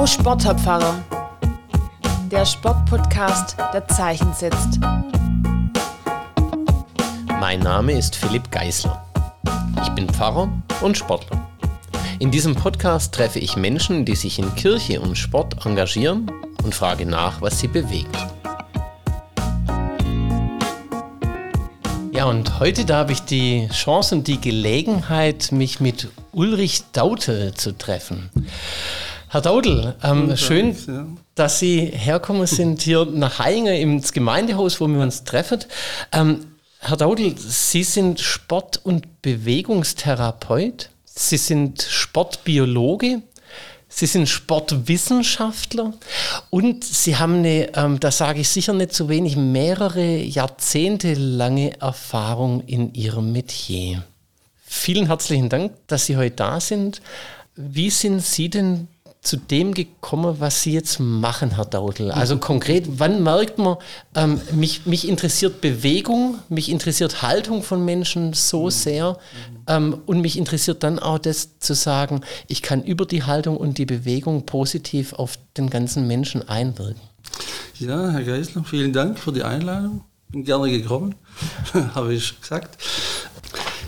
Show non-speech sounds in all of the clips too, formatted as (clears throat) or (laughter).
Oh Sportlerpfarrer, der Sportpodcast, der Zeichen setzt. Mein Name ist Philipp Geisler. Ich bin Pfarrer und Sportler. In diesem Podcast treffe ich Menschen, die sich in Kirche und Sport engagieren und frage nach, was sie bewegt. Ja, und heute da habe ich die Chance und die Gelegenheit, mich mit Ulrich Dautel zu treffen. Herr Daudel, ähm, schön, ja. dass Sie herkommen sind hier nach Heinger ins Gemeindehaus, wo wir uns treffen. Ähm, Herr Daudel, Sie sind Sport- und Bewegungstherapeut. Sie sind Sportbiologe. Sie sind Sportwissenschaftler und Sie haben eine, ähm, da sage ich sicher nicht zu wenig, mehrere Jahrzehnte lange Erfahrung in Ihrem Metier. Vielen herzlichen Dank, dass Sie heute da sind. Wie sind Sie denn zu dem gekommen, was Sie jetzt machen, Herr Daudel? Also mhm. konkret, wann merkt man, ähm, mich, mich interessiert Bewegung, mich interessiert Haltung von Menschen so mhm. sehr ähm, und mich interessiert dann auch das zu sagen, ich kann über die Haltung und die Bewegung positiv auf den ganzen Menschen einwirken. Ja, Herr Geisler, vielen Dank für die Einladung. Bin gerne gekommen, (laughs) habe ich gesagt.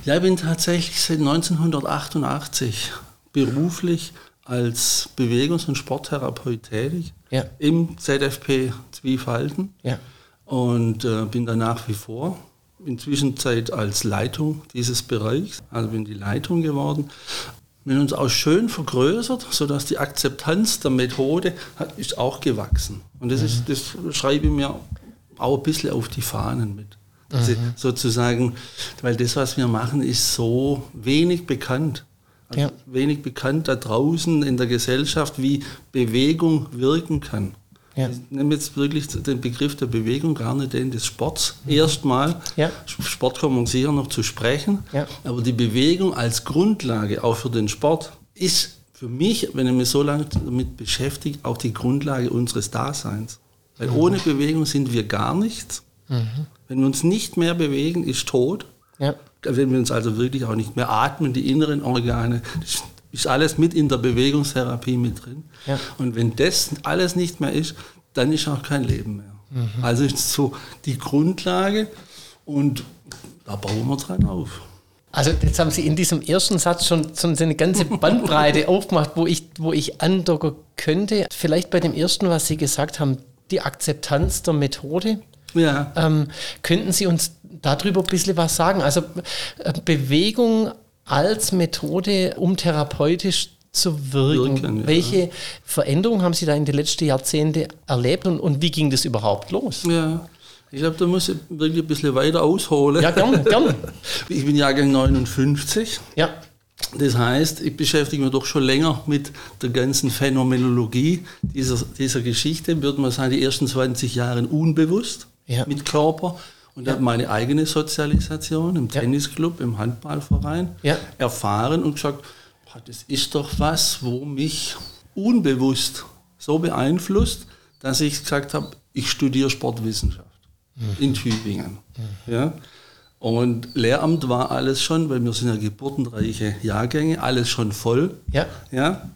Ja, ich bin tatsächlich seit 1988 beruflich als Bewegungs- und Sporttherapeut tätig ja. im ZFP Zwiefalten ja. und äh, bin da nach wie vor inzwischen Zeit als Leitung dieses Bereichs, also bin die Leitung geworden. Wir haben uns auch schön vergrößert, sodass die Akzeptanz der Methode hat, ist auch gewachsen. Und das, mhm. ist, das schreibe ich mir auch ein bisschen auf die Fahnen mit. Mhm. Sozusagen, weil das, was wir machen, ist so wenig bekannt. Also ja. Wenig bekannt da draußen in der Gesellschaft, wie Bewegung wirken kann. Ja. Ich nehme jetzt wirklich den Begriff der Bewegung, gar nicht den des Sports. Mhm. Erstmal, ja. Sport kommen wir sicher noch zu sprechen, ja. aber die Bewegung als Grundlage auch für den Sport ist für mich, wenn ich mich so lange damit beschäftige, auch die Grundlage unseres Daseins. Weil mhm. ohne Bewegung sind wir gar nichts. Mhm. Wenn wir uns nicht mehr bewegen, ist tot. Ja wenn wir uns also wirklich auch nicht mehr atmen, die inneren Organe, das ist alles mit in der Bewegungstherapie mit drin. Ja. Und wenn das alles nicht mehr ist, dann ist auch kein Leben mehr. Mhm. Also ist so die Grundlage und da bauen wir dran auf. Also jetzt haben Sie in diesem ersten Satz schon, schon eine ganze (laughs) Bandbreite aufgemacht, wo ich, wo ich andocken könnte. Vielleicht bei dem ersten, was Sie gesagt haben, die Akzeptanz der Methode. Ja. Ähm, könnten Sie uns darüber ein bisschen was sagen? Also äh, Bewegung als Methode, um therapeutisch zu wirken. wirken Welche ja. Veränderungen haben Sie da in den letzten Jahrzehnten erlebt und, und wie ging das überhaupt los? Ja. Ich glaube, da muss ich wirklich ein bisschen weiter ausholen. Ja, gerne, gerne. (laughs) Ich bin Jahrgang 59. Ja. Das heißt, ich beschäftige mich doch schon länger mit der ganzen Phänomenologie dieser, dieser Geschichte, würde man sagen, die ersten 20 Jahre unbewusst ja. mit Körper und ja. habe meine eigene Sozialisation im ja. Tennisclub, im Handballverein ja. erfahren und gesagt, das ist doch was, wo mich unbewusst so beeinflusst, dass ich gesagt habe, ich studiere Sportwissenschaft mhm. in Tübingen. Mhm. Ja. Und Lehramt war alles schon, weil wir sind ja geburtenreiche Jahrgänge, alles schon voll. Ja. Ja,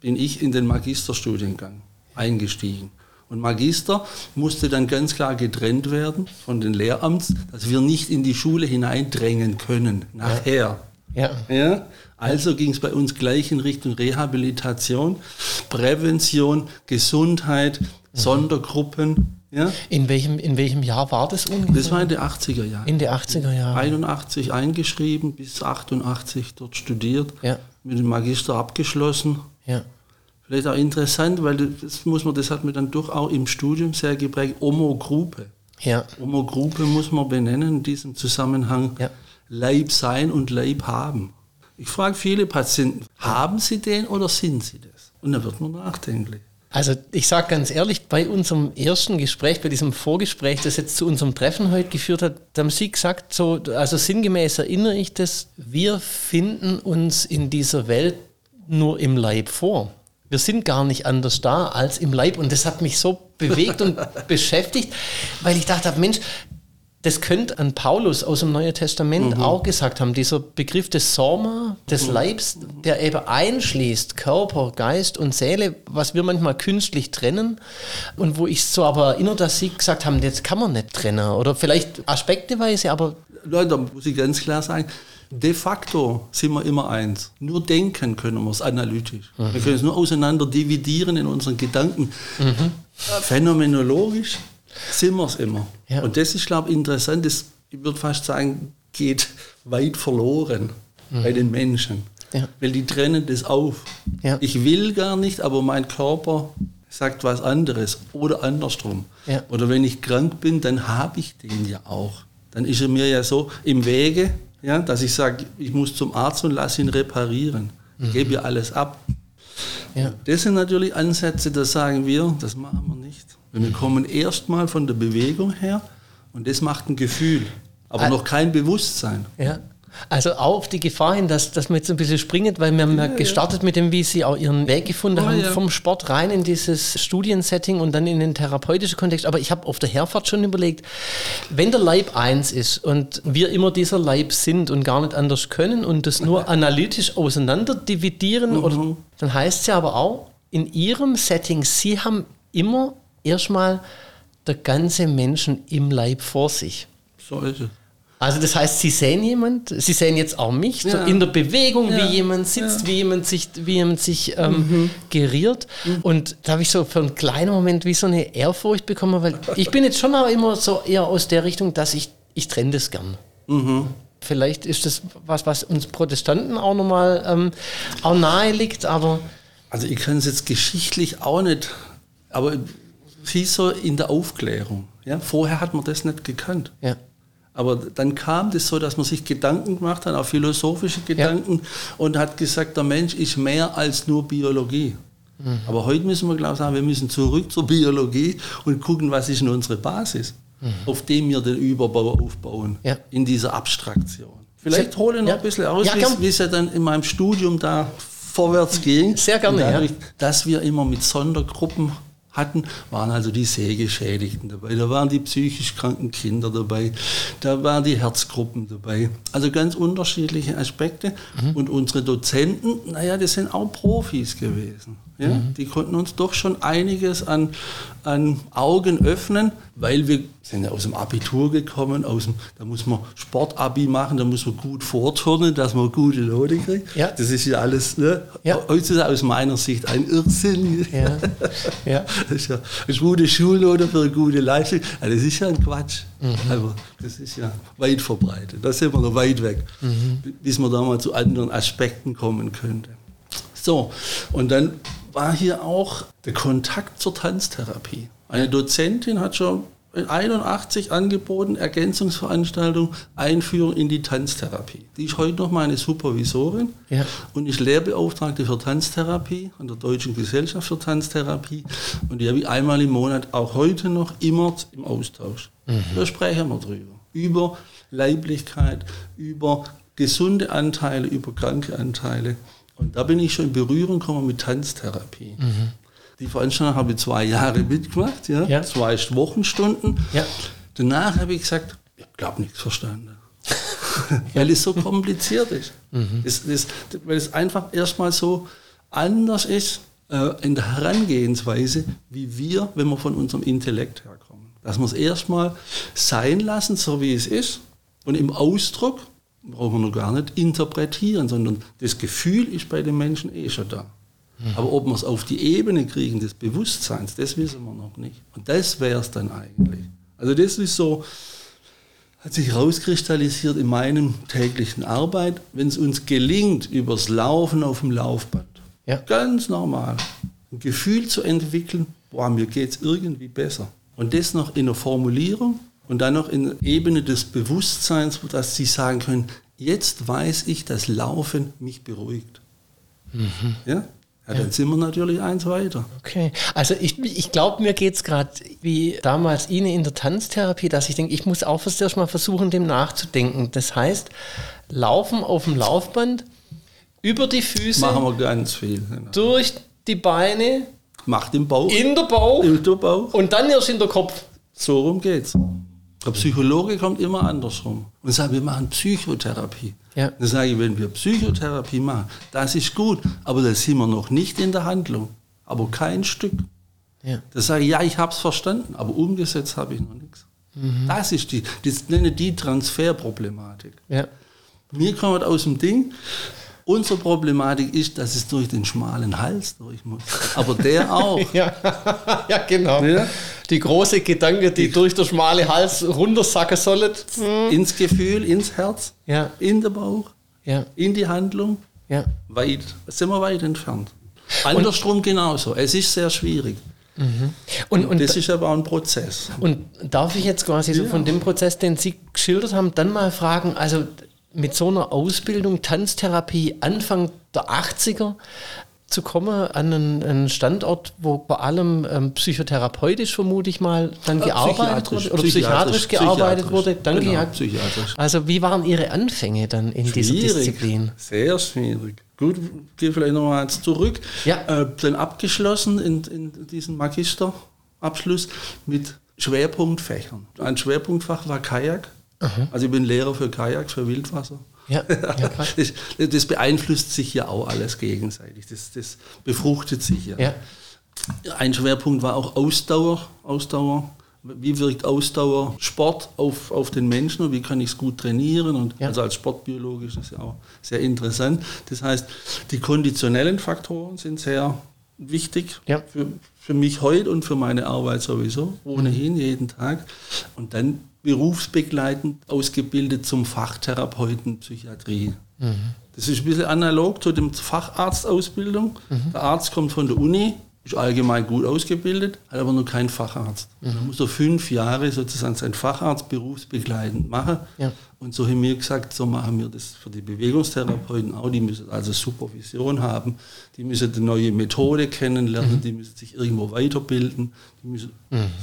bin ich in den Magisterstudiengang eingestiegen. Und Magister musste dann ganz klar getrennt werden von den Lehramts, dass wir nicht in die Schule hineindrängen können, nachher. Ja. ja. Also ging es bei uns gleich in Richtung Rehabilitation, Prävention, Gesundheit, mhm. Sondergruppen. Ja. In, welchem, in welchem Jahr war das ungefähr? Das war in den 80er Jahren. In den 80er Jahren. 81 eingeschrieben, bis 88 dort studiert, ja. mit dem Magister abgeschlossen. Ja vielleicht auch interessant, weil das muss man, das hat mir dann doch auch im Studium sehr geprägt, Omo-Gruppe. Ja. Omo-Gruppe muss man benennen in diesem Zusammenhang. Ja. Leib sein und Leib haben. Ich frage viele Patienten, haben sie den oder sind sie das? Und dann wird man nachdenklich. Also ich sage ganz ehrlich, bei unserem ersten Gespräch, bei diesem Vorgespräch, das jetzt zu unserem Treffen heute geführt hat, da haben Sie gesagt, so, also sinngemäß erinnere ich das, wir finden uns in dieser Welt nur im Leib vor. Wir sind gar nicht anders da als im Leib. Und das hat mich so bewegt und (laughs) beschäftigt, weil ich dachte, Mensch, das könnte an Paulus aus dem Neuen Testament mhm. auch gesagt haben. Dieser Begriff des Soma, des mhm. Leibs, der eben einschließt Körper, Geist und Seele, was wir manchmal künstlich trennen. Und wo ich so aber erinnert, dass Sie gesagt haben, das kann man nicht trennen. Oder vielleicht aspekteweise, aber. Leute, da muss ich ganz klar sagen, de facto sind wir immer eins. Nur denken können wir es analytisch. Mhm. Wir können es nur auseinander dividieren in unseren Gedanken. Mhm. Phänomenologisch sind wir es immer. Ja. Und das ist, glaube ich, interessant. Das, ich würde fast sagen, geht weit verloren mhm. bei den Menschen. Ja. Weil die trennen das auf. Ja. Ich will gar nicht, aber mein Körper sagt was anderes oder andersrum. Ja. Oder wenn ich krank bin, dann habe ich den ja auch. Dann ist er mir ja so im Wege, ja, dass ich sage, ich muss zum Arzt und lasse ihn reparieren. Ich mhm. gebe ja alles ab. Ja. Das sind natürlich Ansätze, da sagen wir, das machen wir nicht. Wir kommen erstmal von der Bewegung her und das macht ein Gefühl, aber noch kein Bewusstsein. Ja. Also auch auf die Gefahr hin, dass, dass wir jetzt ein bisschen springen, weil wir haben ja, gestartet mit dem, wie Sie auch Ihren Weg gefunden oh, haben, ja. vom Sport rein in dieses Studiensetting und dann in den therapeutischen Kontext. Aber ich habe auf der Herfahrt schon überlegt, wenn der Leib eins ist und wir immer dieser Leib sind und gar nicht anders können und das nur (laughs) analytisch auseinander dividieren, mhm. oder, dann heißt es ja aber auch, in Ihrem Setting, Sie haben immer erstmal der ganze Menschen im Leib vor sich. So ist es. Also das heißt, Sie sehen jemand, Sie sehen jetzt auch mich ja. so in der Bewegung, ja. wie jemand sitzt, ja. wie jemand sich, wie jemand sich ähm, mhm. geriert. Mhm. Und da habe ich so für einen kleinen Moment wie so eine Ehrfurcht bekommen, weil ich bin jetzt schon auch immer so eher aus der Richtung, dass ich, ich trenne das gern. Mhm. Vielleicht ist das was, was uns Protestanten auch nochmal ähm, auch nahe liegt, aber... Also ich kann es jetzt geschichtlich auch nicht, aber wie so in der Aufklärung. Ja? Vorher hat man das nicht gekannt. Ja. Aber dann kam das so, dass man sich Gedanken gemacht hat, auch philosophische Gedanken, ja. und hat gesagt, der Mensch ist mehr als nur Biologie. Mhm. Aber heute müssen wir, glaube ich, sagen, wir müssen zurück zur Biologie und gucken, was ist denn unsere Basis, mhm. auf dem wir den Überbau aufbauen, ja. in dieser Abstraktion. Vielleicht hole ich noch ja. ein bisschen aus, wie es ja dann in meinem Studium da vorwärts ging. Sehr gerne, dadurch, Dass wir immer mit Sondergruppen hatten, waren also die Sehgeschädigten dabei, da waren die psychisch kranken Kinder dabei, da waren die Herzgruppen dabei. Also ganz unterschiedliche Aspekte. Mhm. Und unsere Dozenten, naja, das sind auch Profis gewesen. Ja? Mhm. Die konnten uns doch schon einiges an, an Augen öffnen, weil wir sind ja aus dem Abitur gekommen, aus dem, da muss man Sportabi machen, da muss man gut vorturnen, dass man gute Note kriegt. Ja. Das ist ja alles, ne? ja. heutzutage aus meiner Sicht ein Irrsinn. Ja. Ja. (laughs) Das ist ja eine gute Schulnote für eine gute Leistung. Also das ist ja ein Quatsch. Mhm. Aber das ist ja weit verbreitet. Da sind wir noch weit weg, mhm. bis man da mal zu anderen Aspekten kommen könnte. So, und dann war hier auch der Kontakt zur Tanztherapie. Eine Dozentin hat schon in 81 angeboten, Ergänzungsveranstaltung, Einführung in die Tanztherapie. Die ist heute noch meine Supervisorin ja. und ist Lehrbeauftragte für Tanztherapie an der Deutschen Gesellschaft für Tanztherapie. Und die habe ich einmal im Monat, auch heute noch, immer im Austausch. Mhm. Da sprechen wir drüber. Über Leiblichkeit, über gesunde Anteile, über kranke Anteile. Und da bin ich schon in Berührung gekommen mit Tanztherapie. Mhm. Die Veranstaltung habe ich zwei Jahre mitgemacht, ja, ja. zwei Wochenstunden. Ja. Danach habe ich gesagt, ich habe nichts verstanden. (laughs) weil es so kompliziert ist. Mhm. Es, es, weil es einfach erstmal so anders ist äh, in der Herangehensweise, wie wir, wenn wir von unserem Intellekt herkommen. Dass wir es erstmal sein lassen, so wie es ist, und im Ausdruck brauchen wir noch gar nicht interpretieren, sondern das Gefühl ist bei den Menschen eh schon da. Mhm. Aber ob wir es auf die Ebene kriegen des Bewusstseins, das wissen wir noch nicht. Und das wäre es dann eigentlich. Also das ist so, hat sich herauskristallisiert in meinem täglichen Arbeit, wenn es uns gelingt, übers Laufen auf dem Laufband, ja. ganz normal, ein Gefühl zu entwickeln, boah, mir geht es irgendwie besser. Und das noch in der Formulierung und dann noch in der Ebene des Bewusstseins, dass sie sagen können, jetzt weiß ich, dass Laufen mich beruhigt. Mhm. Ja? Ja, dann sind wir natürlich eins weiter. Okay, also ich, ich glaube, mir geht es gerade wie damals Ihnen in der Tanztherapie, dass ich denke, ich muss auch erst mal versuchen, dem nachzudenken. Das heißt, laufen auf dem Laufband, über die Füße. Machen wir ganz viel. Genau. Durch die Beine. Macht den Bauch. In der Bauch. In der Bauch. Und dann erst in der Kopf. So rum geht's. Der Psychologe kommt immer andersrum und sagt, wir machen Psychotherapie. Ja. Dann sage ich, wenn wir Psychotherapie machen, das ist gut, aber da sind wir noch nicht in der Handlung. Aber kein Stück. Ja. Da sage ich, ja, ich habe es verstanden, aber umgesetzt habe ich noch nichts. Das ist die, das nenne die Transferproblematik. Ja. Wir kommen aus dem Ding. Unsere Problematik ist, dass es durch den schmalen Hals durch muss. Aber der (laughs) auch. Ja, ja genau. Ja. Die große Gedanke, die durch den schmale Hals runtersacken sollen. Ins Gefühl, ins Herz, Ja, in den Bauch, ja, in die Handlung. ja. Weit, sind wir weit entfernt. Andersrum genauso. Es ist sehr schwierig. Und, und, das ist aber auch ein Prozess. und darf ich jetzt quasi so Ja. von dem Prozess, den Sie geschildert haben, dann mal fragen, also mit so einer Ausbildung, Tanztherapie, Anfang der 80er zu kommen an einen, einen Standort, wo vor allem ähm, psychotherapeutisch vermute ich mal dann Äh, gearbeitet wurde oder psychiatrisch, psychiatrisch, gearbeitet psychiatrisch. wurde. Danke, Genau, ja. psychiatrisch. Also wie waren Ihre Anfänge dann in dieser Disziplin? Sehr schwierig. Gut, gehe vielleicht nochmal zurück. Ja. Äh, dann abgeschlossen in, in diesen Magisterabschluss mit Schwerpunktfächern. Ein Schwerpunktfach war Kajak. Also ich bin Lehrer für Kajak, für Wildwasser. Ja, ja (laughs) krass. das, das beeinflusst sich ja auch alles gegenseitig. Das, das befruchtet sich ja. Ja, Ein Schwerpunkt war auch Ausdauer. Ausdauer. Wie wirkt Ausdauer Sport auf, auf den Menschen und wie kann ich es gut trainieren? Und Ja. Also als Sportbiologe ist das ja auch sehr interessant. Das heißt, die konditionellen Faktoren sind sehr wichtig Ja. für, für mich heute und für meine Arbeit sowieso, ohnehin jeden Tag. Und dann berufsbegleitend ausgebildet zum Fachtherapeuten Psychiatrie. Das ist ein bisschen analog zu dem Facharztausbildung. Der Arzt kommt von der Uni, ist allgemein gut ausgebildet, hat aber noch keinen Facharzt. Dann muss er fünf Jahre sozusagen seinen Facharzt berufsbegleitend machen. Ja. Und so haben wir gesagt, so machen wir das für die Bewegungstherapeuten auch. Die müssen also Supervision haben, die müssen eine neue Methode kennenlernen, die müssen sich irgendwo weiterbilden, die müssen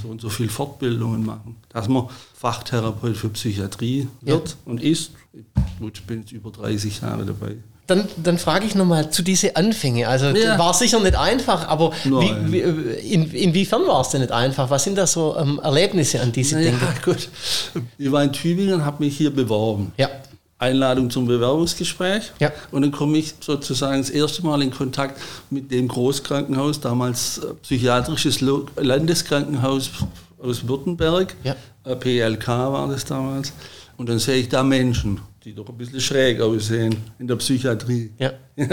so und so viel Fortbildungen machen, dass man Fachtherapeut für Psychiatrie wird und ist. Gut, ich bin jetzt über 30 Jahre dabei. Dann, dann frage ich nochmal zu diese Anfänge. Also Ja. war sicher nicht einfach, aber wie, wie, in, inwiefern war es denn nicht einfach? Was sind da so ähm, Erlebnisse, an die Sie Naja, denken? gut. Ich war in Tübingen und habe mich hier beworben. Ja. Einladung zum Bewerbungsgespräch. Ja. Und dann komme ich sozusagen das erste Mal in Kontakt mit dem Großkrankenhaus, damals äh, psychiatrisches Landeskrankenhaus aus Württemberg. Ja. Äh, PLK war das damals. Und dann sehe ich da Menschen, die doch ein bisschen schräg aussehen in der Psychiatrie. Ja. (laughs)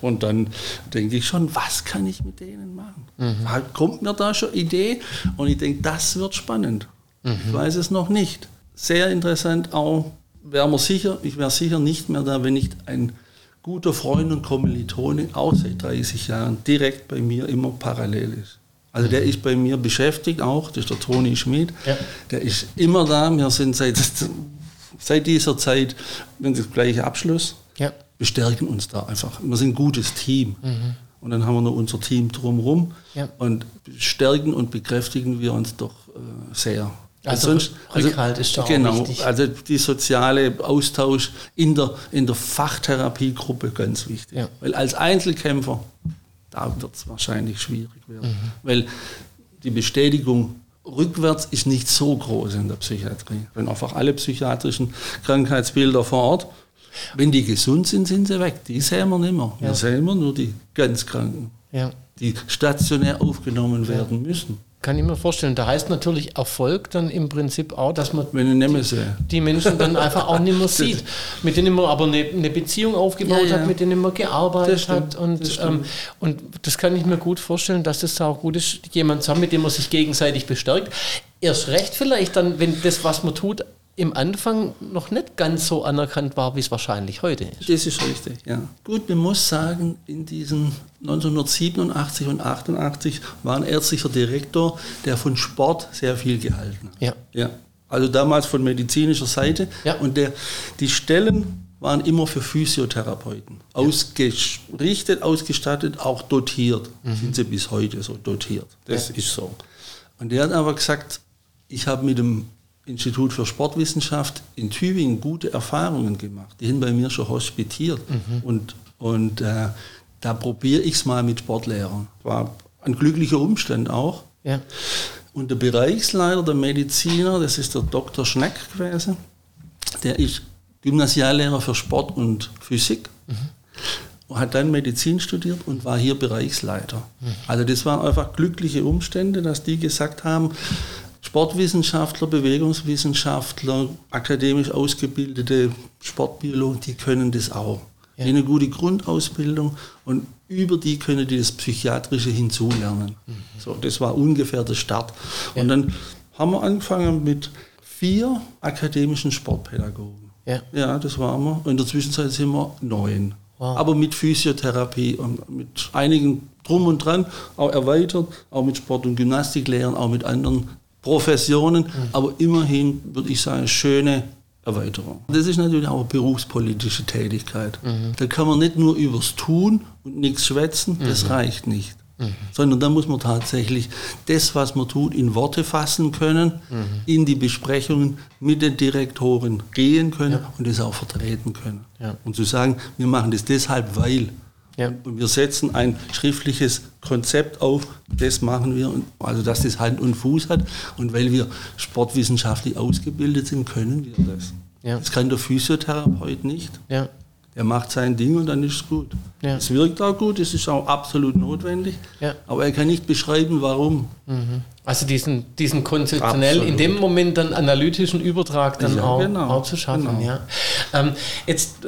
Und dann denke ich schon, was kann ich mit denen machen? Mhm. Kommt mir da schon Idee? Und ich denke, das wird spannend. Mhm. Ich weiß es noch nicht. Sehr interessant auch, wäre mir sicher, ich wäre sicher nicht mehr da, wenn nicht ein guter Freund und Kommilitone, auch seit 30 Jahren, direkt bei mir immer parallel ist. Also der ist bei mir beschäftigt auch, das ist der Toni Schmid. Ja. Der ist immer da. Wir sind seit, seit dieser Zeit, wenn das gleiche Abschluss, Ja. bestärken uns da einfach. Wir sind ein gutes Team. Und dann haben wir noch unser Team drumherum Mhm. Ja. und stärken und bekräftigen wir uns doch äh, sehr. Also Rückhalt ist da auch Genau, wichtig. also die soziale Austausch in der, in der Fachtherapiegruppe ganz wichtig. Ja. Weil als Einzelkämpfer, da wird es wahrscheinlich schwierig werden. Mhm. Weil die Bestätigung rückwärts ist nicht so groß in der Psychiatrie. Wenn einfach alle psychiatrischen Krankheitsbilder vor Ort, wenn die gesund sind, sind sie weg. Die sehen wir nicht mehr. Wir Ja. sehen immer nur die ganz Kranken, ja. die stationär aufgenommen werden müssen. Kann ich mir vorstellen. Da heißt natürlich Erfolg dann im Prinzip auch, dass man sehe. die Menschen dann einfach auch nicht mehr (laughs) sieht, mit denen man aber eine, eine Beziehung aufgebaut Ja, ja. hat, mit denen man gearbeitet hat. Und das das, ähm, und das kann ich mir gut vorstellen, dass das auch gut ist, jemand zu haben, mit dem man sich gegenseitig bestärkt. Erst recht vielleicht dann, wenn das, was man tut, im Anfang noch nicht ganz so anerkannt war, wie es wahrscheinlich heute ist. Das ist richtig, ja. Gut, man muss sagen, in diesen 1987 und 88 war ein ärztlicher Direktor, der von Sport sehr viel gehalten hat. Ja. Ja. Also damals von medizinischer Seite. Ja. Und der, die Stellen waren immer für Physiotherapeuten. Ausgerichtet, ausgestattet, auch dotiert. Sind sie bis heute so dotiert. Das Ja. ist so. Und der hat aber gesagt, ich habe mit dem Institut für Sportwissenschaft in Tübingen gute Erfahrungen gemacht. Die sind bei mir schon hospitiert. Und, und äh, da probiere ich es mal mit Sportlehrern. War ein glücklicher Umstand auch. Ja. Und der Bereichsleiter, der Mediziner, das ist der Dr. Schneck gewesen, der ist Gymnasiallehrer für Sport und Physik. Mhm. Hat dann Medizin studiert und war hier Bereichsleiter. Mhm. Also das waren einfach glückliche Umstände, dass die gesagt haben, Sportwissenschaftler, Bewegungswissenschaftler, akademisch ausgebildete Sportbiologen, die können das auch. Ja. Die eine gute Grundausbildung und über die können die das Psychiatrische hinzulernen. Mhm. So, das war ungefähr der Start. Ja. Und dann haben wir angefangen mit vier akademischen Sportpädagogen. Ja. ja, das waren wir. Und in der Zwischenzeit sind wir neun. Wow. Aber mit Physiotherapie und mit einigen drum und dran, auch erweitert, auch mit Sport- und Gymnastiklehrern, auch mit anderen Professionen, mhm. aber immerhin würde ich sagen, schöne Erweiterung. Das ist natürlich auch eine berufspolitische Tätigkeit. Mhm. Da kann man nicht nur übers Tun und nichts schwätzen, das mhm. reicht nicht. Mhm. Sondern da muss man tatsächlich das, was man tut, in Worte fassen können, mhm. in die Besprechungen mit den Direktoren gehen können ja. und das auch vertreten können. Ja. Und zu sagen, wir machen das deshalb, weil. Ja. Und wir setzen ein schriftliches Konzept auf, das machen wir, also dass das Hand und Fuß hat. Und weil wir sportwissenschaftlich ausgebildet sind, können wir das. Ja. Das kann der Physiotherapeut nicht. Ja. Er macht sein Ding und dann ist es gut. Ja. Es wirkt auch gut, es ist auch absolut notwendig, ja. aber er kann nicht beschreiben, warum. Mhm. Also diesen, diesen konzeptionell absolut. in dem Moment dann analytischen Übertrag dann ja, auch, genau. auch, zu schaffen. Genau. Ja. Ähm, jetzt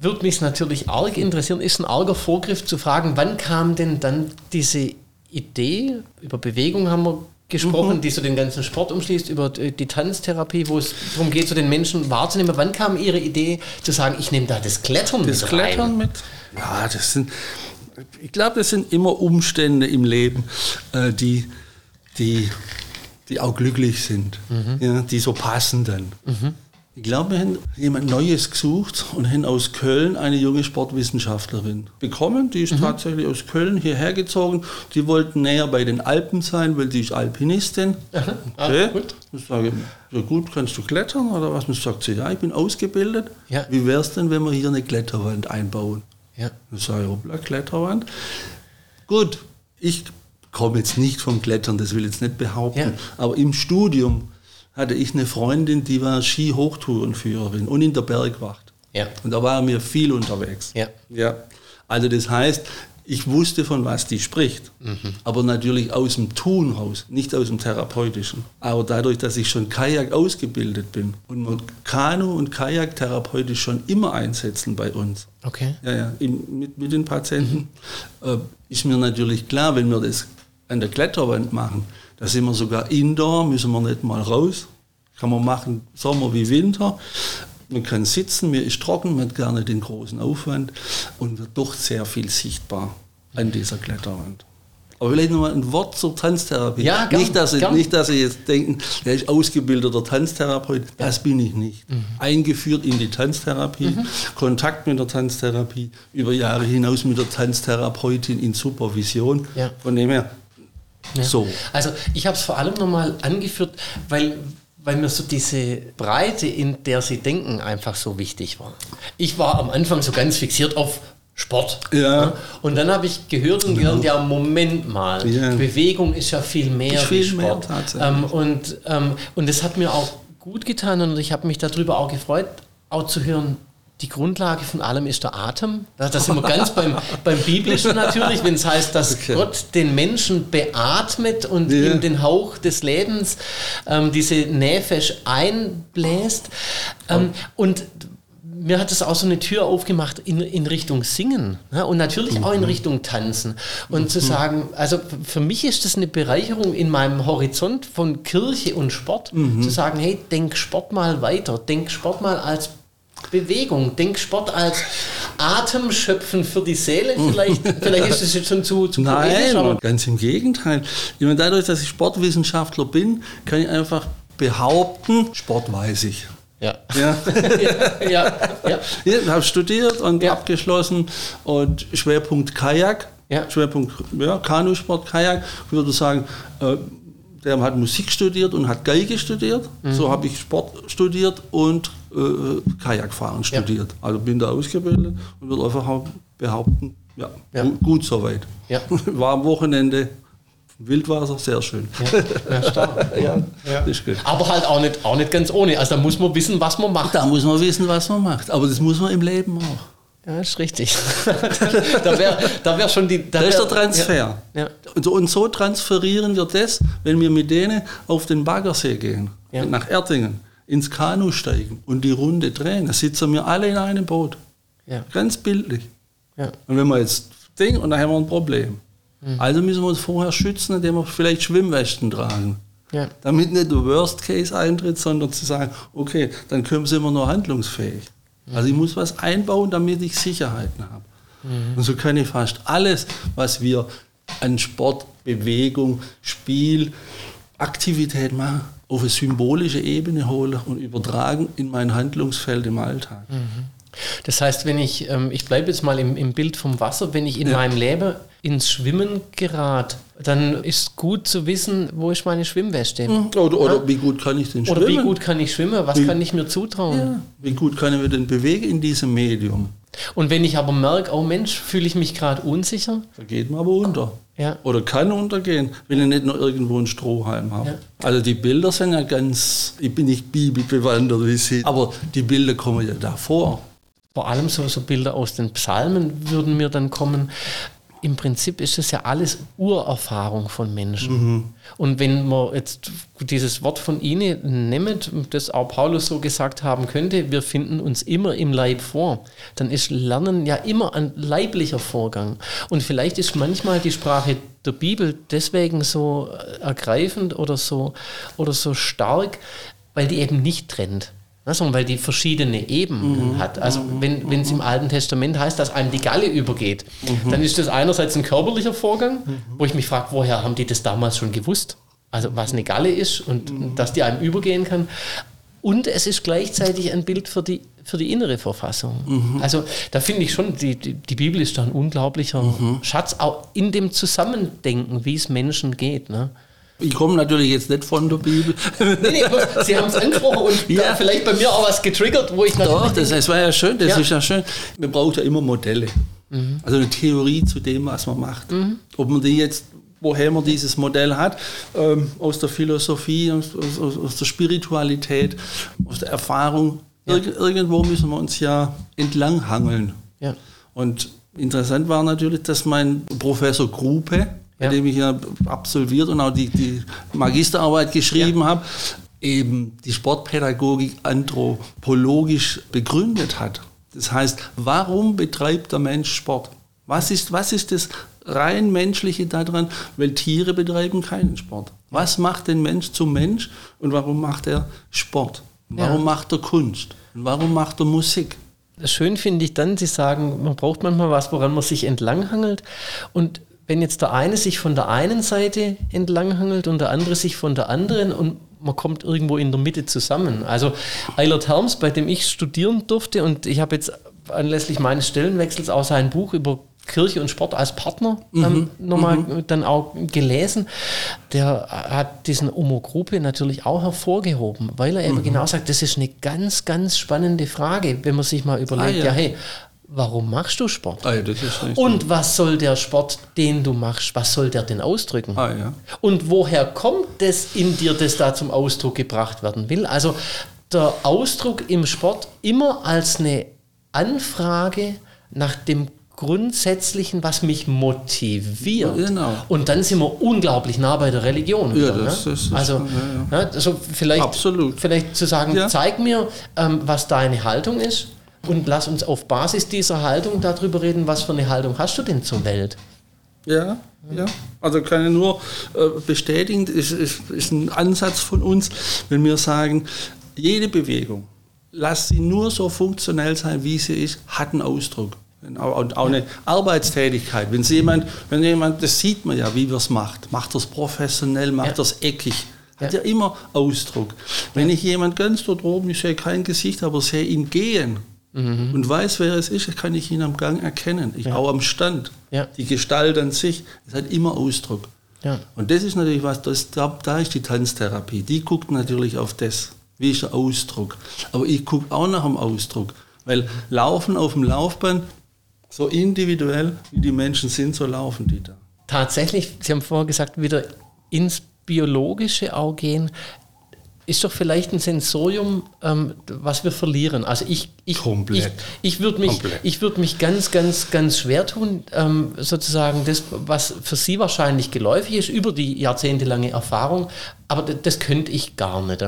würde mich natürlich arg interessieren, ist ein arger Vorgriff zu fragen, wann kam denn dann diese Idee, über Bewegung haben wir gesprochen, mhm. die so den ganzen Sport umschließt, über die Tanztherapie, wo es darum geht, so den Menschen wahrzunehmen. Wann kam Ihre Idee zu sagen, ich nehme da das Klettern das mit Klettern rein? mit? Ja, das sind, ich glaube, das sind immer Umstände im Leben, äh, die, die, die auch glücklich sind, mhm. ja, die so passen dann. Mhm. Ich glaube, wir haben jemand Neues gesucht und haben aus Köln eine junge Sportwissenschaftlerin bekommen. Die ist mhm. tatsächlich aus Köln hierher gezogen. Die wollten näher bei den Alpen sein, weil die ist Alpinistin. Aha. Okay. Ah, gut. Ich sage, ja gut, kannst du klettern oder was? Und sagt sie, ja, ich bin ausgebildet. Ja. Wie wäre es denn, wenn wir hier eine Kletterwand einbauen? Ja. Dann sage ich, hoppla, Kletterwand. Gut, ich komme jetzt nicht vom Klettern, das will ich jetzt nicht behaupten, ja. aber im Studium hatte ich eine Freundin, die war Ski-Hochtourenführerin und in der Bergwacht. Ja. Und da waren wir viel unterwegs. Ja. ja. Also das heißt, ich wusste, von was die spricht. Mhm. Aber natürlich aus dem Tun raus, nicht aus dem Therapeutischen. Aber dadurch, dass ich schon Kajak ausgebildet bin und man Kanu und Kajak therapeutisch schon immer einsetzen bei uns. Okay. Ja, ja, mit, mit den Patienten mhm. äh, ist mir natürlich klar, wenn wir das an der Kletterwand machen, da sind wir sogar indoor, müssen wir nicht mal raus. Kann man machen, Sommer wie Winter. Man kann sitzen, mir ist trocken, man hat gerne den großen Aufwand und wird doch sehr viel sichtbar an dieser Kletterwand. Aber vielleicht nochmal ein Wort zur Tanztherapie. Ja, gern, nicht, dass Sie, nicht, dass Sie jetzt denken, der ist ausgebildeter Tanztherapeut. Das bin ich nicht. Mhm. Eingeführt in die Tanztherapie, mhm. Kontakt mit der Tanztherapie, über Jahre hinaus mit der Tanztherapeutin in Supervision. Ja. Von dem her, ja. So. Also ich habe es vor allem nochmal angeführt, weil, weil mir so diese Breite, in der sie denken, einfach so wichtig war. Ich war am Anfang so ganz fixiert auf Sport. Ja. Ne? Und dann habe ich gehört und gelernt, ja, Moment mal, ja. Bewegung ist ja viel mehr viel Sport. Mehr, ähm, und, ähm, und das hat mir auch gut getan und ich habe mich darüber auch gefreut, auch zu hören, die Grundlage von allem ist der Atem. Da sind wir ganz beim, beim Biblischen natürlich, wenn es heißt, dass okay. Gott den Menschen beatmet und ja. ihm den Hauch des Lebens, ähm, diese Näfesch einbläst. Ähm. Und mir hat es auch so eine Tür aufgemacht in, in Richtung Singen ne? und natürlich mhm. auch in mhm. Richtung Tanzen. Und mhm. zu sagen, also für mich ist das eine Bereicherung in meinem Horizont von Kirche und Sport, mhm. zu sagen, hey, denk Sport mal weiter, denk Sport mal als Bewegung. Denk Sport als Atemschöpfen für die Seele. Vielleicht, (laughs) vielleicht ist es jetzt schon zu, zu Nein, aber ganz im Gegenteil. Ich meine, dadurch, dass ich Sportwissenschaftler bin, kann ich einfach behaupten, Sport weiß ich. Ja. (laughs) Ja. ja, ja, ja. Ich habe studiert und ja. abgeschlossen und Schwerpunkt Kajak. Ja. Schwerpunkt ja, Kanusport, Kajak. Ich würde sagen, äh, der hat Musik studiert und hat Geige studiert. Mhm. So habe ich Sport studiert und äh, Kajakfahren studiert. Ja. Also bin da ausgebildet und würde einfach behaupten, ja, ja. Gut, gut soweit. Ja. (laughs) War am Wochenende Wildwasser, sehr schön. Ja, stark. (laughs) ja, ja. ist gut. Aber halt auch nicht, auch nicht ganz ohne. Also da muss man wissen, was man macht. Da muss man wissen, was man macht. Aber das muss man im Leben auch. Ja, ist richtig. (laughs) da wäre da wär schon die. Da das ist der Transfer. Ja. Ja. Und, so, und, so, transferieren wir das, wenn wir mit denen auf den Baggersee gehen, nach Erdingen, ins Kanu steigen und die Runde drehen. Da sitzen wir alle in einem Boot. Ganz bildlich. Und wenn wir jetzt Ding, und dann haben wir ein Problem. Mhm. Also müssen wir uns vorher schützen, indem wir vielleicht Schwimmwesten tragen. Ja. Damit nicht der Worst Case eintritt, sondern zu sagen, okay, dann können wir immer noch handlungsfähig. Mhm. Also ich muss was einbauen, damit ich Sicherheiten habe. Mhm. Und so kann ich fast alles, was wir an Sport, Bewegung, Spiel, Aktivität machen, auf eine symbolische Ebene holen und übertragen in mein Handlungsfeld im Alltag. Mhm. Das heißt, wenn ich, ähm, ich bleibe jetzt mal im, im, Bild vom Wasser, wenn ich in ja. meinem Leben ins Schwimmen gerate, dann ist gut zu wissen, wo ist meine Schwimmweste. Mhm. Oder, oder ja? wie gut kann ich denn schwimmen? Oder wie gut kann ich schwimmen? Was wie, kann ich mir zutrauen? Ja. Wie gut kann ich mich denn bewegen in diesem Medium? Und wenn ich aber merke, oh Mensch, fühle ich mich gerade unsicher? Da geht man aber unter. Ja. Oder kann untergehen, wenn ich nicht noch irgendwo einen Strohhalm habe. Ja. Also die Bilder sind ja ganz, ich bin nicht bibelbewandert wie Sie, aber die Bilder kommen ja davor vor allem so, so Bilder aus den Psalmen würden mir dann kommen. Im Prinzip ist das ja alles Urerfahrung von Menschen. Mhm. Und wenn man jetzt dieses Wort von Ihnen nimmt, das auch Paulus so gesagt haben könnte, wir finden uns immer im Leib vor, dann ist Lernen ja immer ein leiblicher Vorgang. Und vielleicht ist manchmal die Sprache der Bibel deswegen so ergreifend oder so, oder so stark, weil die eben nicht trennt sondern weil die verschiedene Ebenen mhm. hat. Also mhm. wenn es im Alten Testament heißt, dass einem die Galle übergeht, mhm. dann ist das einerseits ein körperlicher Vorgang, mhm. wo ich mich frage, woher haben die das damals schon gewusst? Also was eine Galle ist und mhm. dass die einem übergehen kann. Und es ist gleichzeitig ein Bild für die, für die innere Verfassung. Mhm. Also da finde ich schon, die, die, die, Bibel ist da ein unglaublicher Schatz, auch in dem Zusammendenken, wie es Menschen geht. Ne? Ich komme natürlich jetzt nicht von der Bibel. Nee, nee, Sie haben es angesprochen und ja. vielleicht bei mir auch was getriggert, wo ich natürlich. Doch, das, das war ja schön, das ja. ist ja schön. Man braucht ja immer Modelle. Mhm. Also eine Theorie zu dem, was man macht. Mhm. Ob man die jetzt, woher man dieses Modell hat, ähm, aus der Philosophie, aus, aus, aus, der Spiritualität, aus der Erfahrung. Ja. Ir irgendwo müssen wir uns ja entlanghangeln. Ja. Und interessant war natürlich, dass mein Professor Gruppe, ja. bei dem ich ja absolviert und auch die, die Magisterarbeit geschrieben ja. habe, eben die Sportpädagogik anthropologisch begründet hat. Das heißt, warum betreibt der Mensch Sport? Was ist, was ist das rein menschliche daran? Weil Tiere betreiben keinen Sport. Was macht den Mensch zum Mensch und warum macht er Sport? Warum ja. macht er Kunst? Und warum macht er Musik? Schön finde ich dann, Sie sagen, man braucht manchmal was, woran man sich entlanghangelt. Und wenn jetzt der eine sich von der einen Seite entlanghangelt und der andere sich von der anderen und man kommt irgendwo in der Mitte zusammen. Also Eilert Herms, bei dem ich studieren durfte und ich habe jetzt anlässlich meines Stellenwechsels auch sein Buch über Kirche und Sport als Partner ähm, mhm. nochmal mhm. dann auch gelesen. Der hat diesen Homo-Gruppe natürlich auch hervorgehoben, weil er eben mhm. genau sagt, das ist eine ganz, ganz spannende Frage, wenn man sich mal überlegt, ah, ja. ja hey, warum machst du Sport? Ah, ja, und was soll der Sport, den du machst, was soll der denn ausdrücken? Ah, ja. Und woher kommt das in dir, das da zum Ausdruck gebracht werden will? Also der Ausdruck im Sport immer als eine Anfrage nach dem Grundsätzlichen, was mich motiviert. Genau. Und dann sind wir unglaublich nah bei der Religion. Ja, wieder, das, ne? das, also, ja, ja. also vielleicht, Absolut. vielleicht zu sagen, zeig mir, ähm, was deine Haltung ist und lass uns auf Basis dieser Haltung darüber reden, was für eine Haltung hast du denn zur Welt? Ja, ja. Also kann ich nur äh, bestätigen, ist, ist, ist ein Ansatz von uns, wenn wir sagen, jede Bewegung, lass sie nur so funktionell sein, wie sie ist, hat einen Ausdruck. Und auch eine Arbeitstätigkeit. Wenn jemand, wenn jemand, das sieht man ja, wie wir es macht. Macht das professionell, macht ja. das eckig. Hat ja. ja immer Ausdruck. Wenn ich jemand ganz dort oben, ich sehe kein Gesicht, aber sehe ihn gehen, mhm. und weiß, wer es ist, kann ich ihn am Gang erkennen. Ich ja. auch am Stand. Ja. Die Gestalt an sich, es hat immer Ausdruck. Ja. Und das ist natürlich was, das, da, da ist die Tanztherapie. Die guckt natürlich auf das. Wie ist der Ausdruck? Aber ich gucke auch nach dem Ausdruck. Weil Laufen auf dem Laufband, so individuell wie die Menschen sind, so laufen die da. tatsächlich, Sie haben vorher gesagt, wieder ins Biologische auch gehen, ist doch vielleicht ein Sensorium, ähm, was wir verlieren. Also ich, ich, Komplett. ich, ich würde mich, Komplett. ich mich ganz, ganz, ganz schwer tun, ähm, sozusagen das, was für Sie wahrscheinlich geläufig ist, über die jahrzehntelange Erfahrung, aber das, das könnte ich gar nicht.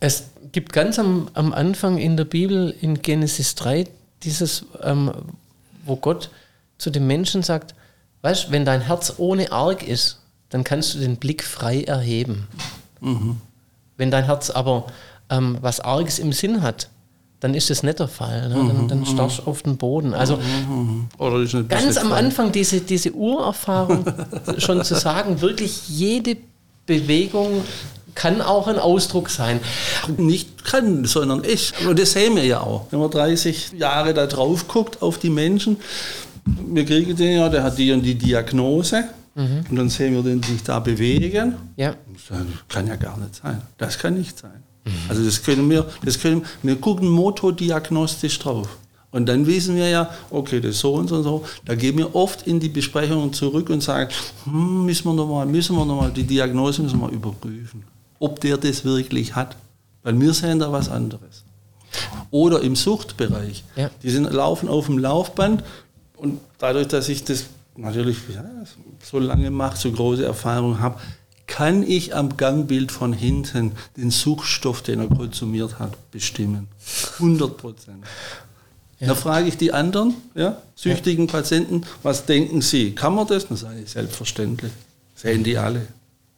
Es gibt ganz am, am Anfang in der Bibel, in Genesis 3, dieses, ähm, wo Gott zu dem Menschen sagt, weißt, wenn dein Herz ohne Arg ist, dann kannst du den Blick frei erheben. Wenn dein Herz aber ähm, was Arges im Sinn hat, dann ist das nicht der Fall. Ne? Dann, dann starrst du auf den Boden. Also nicht ganz am? Anfang diese, diese Urerfahrung (laughs) schon zu sagen, wirklich jede Bewegung kann auch ein Ausdruck sein. nicht kann, sondern ist. Und das sehen wir ja auch. Wenn man 30 Jahre da drauf guckt auf die Menschen, wir kriegen den ja, der hat die und die Diagnose. Und dann sehen wir den sich da bewegen. Ja, Das kann ja gar nicht sein. Das kann nicht sein. Also das können wir, das können, wir gucken motodiagnostisch drauf. Und dann wissen wir ja, okay, das ist so und so und so. Da gehen wir oft in die Besprechungen zurück und sagen, hm, müssen wir nochmal, müssen wir noch mal, die Diagnose müssen wir überprüfen. Ob der das wirklich hat. Weil wir sehen da was anderes. Oder im Suchtbereich. Ja. Die sind, laufen auf dem Laufband und dadurch, dass ich das natürlich ja, so lange mache, so große Erfahrung habe, kann ich am Gangbild von hinten den Suchtstoff, den er konsumiert hat, bestimmen. 100 Prozent. Da frage ich die anderen, ja, süchtigen Patienten, was denken sie? Kann man das? Dann sage ich, selbstverständlich. Sehen die alle.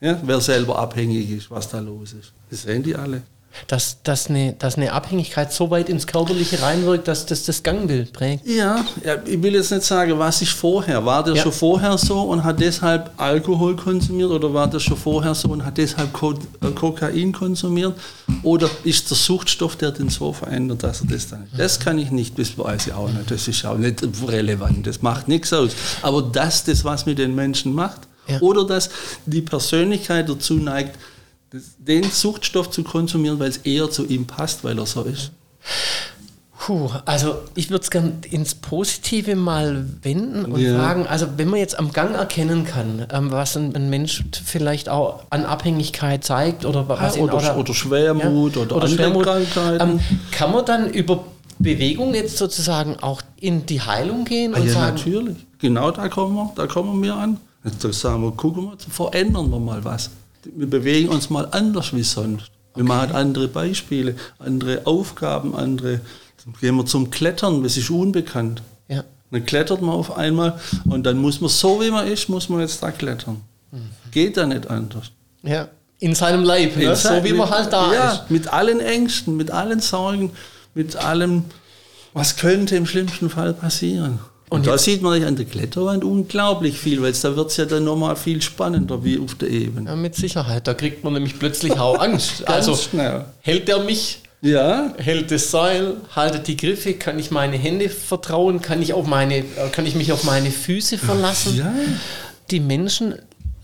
Ja, wer selber abhängig ist, was da los ist. Das sehen die alle. Dass, dass, eine, dass eine Abhängigkeit so weit ins Körperliche reinwirkt, dass das das Gangbild prägt. Ja, ja, ich will jetzt nicht sagen, was ist vorher. War der Ja. schon vorher so und hat deshalb Alkohol konsumiert oder war der schon vorher so und hat deshalb Ko äh, Kokain konsumiert? Oder ist der Suchtstoff, der den so verändert, dass er das dann nicht? Das kann ich nicht, das weiß ich auch nicht. Das ist auch nicht relevant, das macht nichts aus. Aber dass das was mit den Menschen macht Ja. oder dass die Persönlichkeit dazu neigt, das, den Suchtstoff zu konsumieren, weil es eher zu ihm passt, weil er so ist. Puh, also ich würde es gerne ins Positive mal wenden und Ja. fragen, also wenn man jetzt am Gang erkennen kann, ähm, was ein, ein Mensch vielleicht auch an Abhängigkeit zeigt oder was ihn oder, auch da- oder Schwermut Ja, oder, oder Schwermut. Krankheiten. Ähm, kann man dann über Bewegung jetzt sozusagen auch in die Heilung gehen Ah, und ja, sagen, natürlich. Genau da kommen wir, da kommen wir an. Jetzt sagen wir, gucken wir, verändern wir mal was. Wir bewegen uns mal anders wie sonst. Wir machen andere Beispiele, andere Aufgaben, andere. Dann gehen wir zum Klettern, das ist unbekannt. ja, Dann klettert man auf einmal und dann muss man, so wie man ist, muss man jetzt da klettern. Geht da nicht anders. ja, in seinem Leib, ne? so wie man halt da ja, ist. Mit allen Ängsten, mit allen Sorgen, mit allem, was könnte im schlimmsten Fall passieren. Und, Und da sieht man an der Kletterwand unglaublich viel, weil da wird es ja dann nochmal viel spannender wie auf der Ebene. Ja, mit Sicherheit, da kriegt man nämlich plötzlich auch (laughs) Angst. Also schnell. hält der mich Ja, hält das Seil, haltet die Griffe, kann ich meine Hände vertrauen, kann ich, auf meine, äh, kann ich mich auf meine Füße verlassen. ja. Die Menschen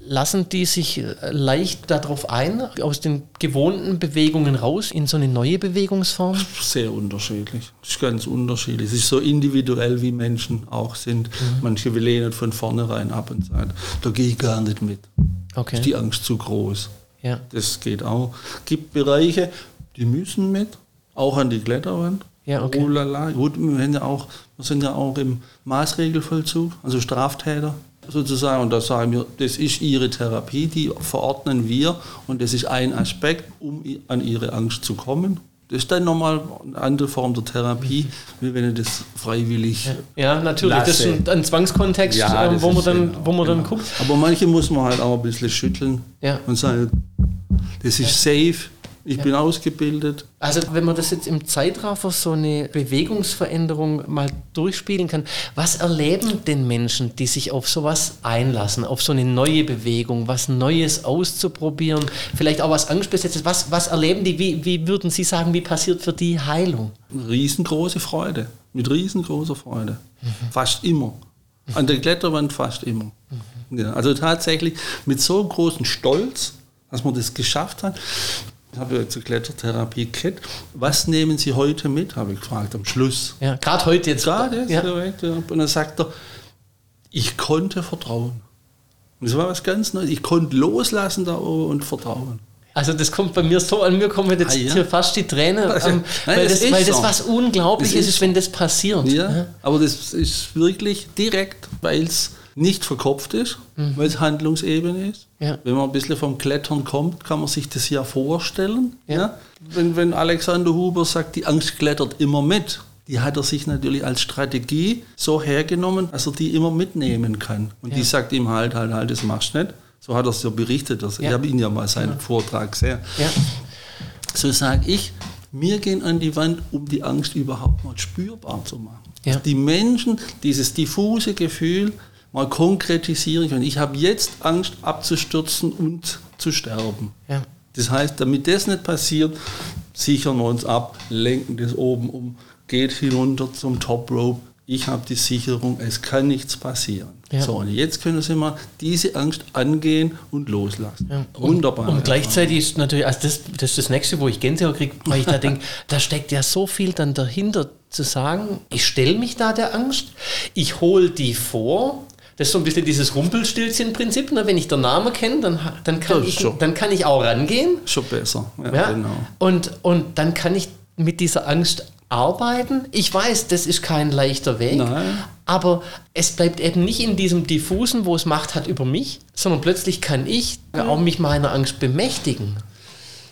lassen die sich äh, leicht darauf ein, aus den gewohnten Bewegungen raus in so eine neue Bewegungsform. Sehr unterschiedlich. Das ist ganz unterschiedlich. Es ist so individuell, wie Menschen auch sind. Mhm. Manche lehnen von vornherein ab und sagen, da gehe ich gar nicht mit. Okay. Ist die Angst zu groß. Ja. Das geht auch. gibt Bereiche, die müssen mit, auch an die Kletterwand. Ja, okay. Oh la la. Gut, wir, sind ja auch, wir sind ja auch im Maßregelvollzug, also Straftäter sozusagen. Und da sagen wir, das ist ihre Therapie, die verordnen wir und das ist ein Aspekt, um an ihre Angst zu kommen. Das ist dann nochmal eine andere Form der Therapie, wie wenn ich das freiwillig Ja, natürlich. Das ist ein, ein Zwangskontext, Ja, ähm, wo man dann, genau, wo man dann genau. guckt. Aber manche muss man halt auch ein bisschen schütteln Ja. und sagen, das ist safe, ich bin ausgebildet. Also wenn man das jetzt im Zeitraffer so eine Bewegungsveränderung mal durchspielen kann, was erleben denn Menschen, die sich auf sowas einlassen, auf so eine neue Bewegung, was Neues auszuprobieren, vielleicht auch was Angstbesetztes, was, was erleben die, wie, wie würden Sie sagen, wie passiert für die Heilung? Riesengroße Freude, mit riesengroßer Freude. Fast immer. An der Kletterwand fast immer. Ja, also tatsächlich mit so großem Stolz, dass man das geschafft hat. Ich habe ja zur Klettertherapie geredet. Was nehmen Sie heute mit, habe ich gefragt am Schluss. Ja, gerade heute jetzt. Gerade jetzt ja. direkt, ja. Und dann sagt er, ich konnte vertrauen. Und das war was ganz Neues. Ich konnte loslassen da und vertrauen. Also das kommt bei mir so an, mir kommen jetzt ah, ja. hier fast die Tränen, ähm, Nein, weil, das, das weil das was Unglaubliches ist, ist, wenn das passiert. Ja, ja, aber das ist wirklich direkt, weil es nicht verkopft ist, mhm. weil es Handlungsebene ist. Ja. Wenn man ein bisschen vom Klettern kommt, kann man sich das ja vorstellen. Ja. ja. Wenn, wenn Alexander Huber sagt, die Angst klettert immer mit, die hat er sich natürlich als Strategie so hergenommen, dass er die immer mitnehmen kann. Und ja. die sagt ihm halt, halt, halt, das machst du nicht. So hat er es ja berichtet. Also ja. Ich habe ihn ja mal seinen ja. Vortrag gesehen. Ja. So sage ich, wir gehen an die Wand, um die Angst überhaupt mal spürbar zu machen. Ja. Die Menschen dieses diffuse Gefühl mal konkretisieren können. Ich habe jetzt Angst abzustürzen und zu sterben. Ja. Das heißt, damit das nicht passiert, sichern wir uns ab, lenken das oben um, geht hinunter zum Top Rope, ich habe die Sicherung, es kann nichts passieren. Ja. So, und jetzt können Sie mal diese Angst angehen und loslassen. Ja. Wunderbar. Und, und gleichzeitig ist natürlich, also das, das ist das nächste, wo ich Gänsehaut kriege, weil ich da (laughs) denke, da steckt ja so viel dann dahinter zu sagen, ich stelle mich da der Angst, ich hole die vor, das ist so ein bisschen dieses Rumpelstilzchen-Prinzip. Ne? Wenn ich den Namen kenne, dann, dann, kann ich, dann kann ich auch rangehen. Schon besser. Ja, ja? Genau. Und, und dann kann ich mit dieser Angst arbeiten. Ich weiß, das ist kein leichter Weg, Nein. aber es bleibt eben nicht in diesem diffusen, wo es Macht hat über mich, sondern plötzlich kann ich mhm. auch mich meiner Angst bemächtigen.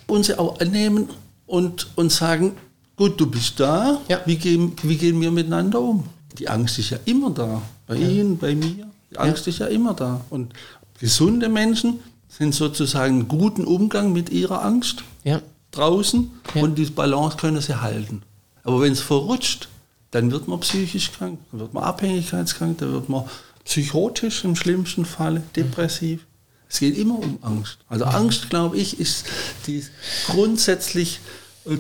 Und sie auch annehmen und, und sagen, gut, du bist da, ja. wie, gehen, wie gehen wir miteinander um? Die Angst ist ja immer da, bei ja. Ihnen, bei mir. Die Angst ja. ist ja immer da. Und gesunde Menschen sind sozusagen guten Umgang mit ihrer Angst draußen und die Balance können sie halten. Aber wenn es verrutscht, dann wird man psychisch krank, dann wird man abhängigkeitskrank, dann wird man psychotisch im schlimmsten Falle, depressiv. Es geht immer um Angst. Also Angst, glaube ich, ist die grundsätzlich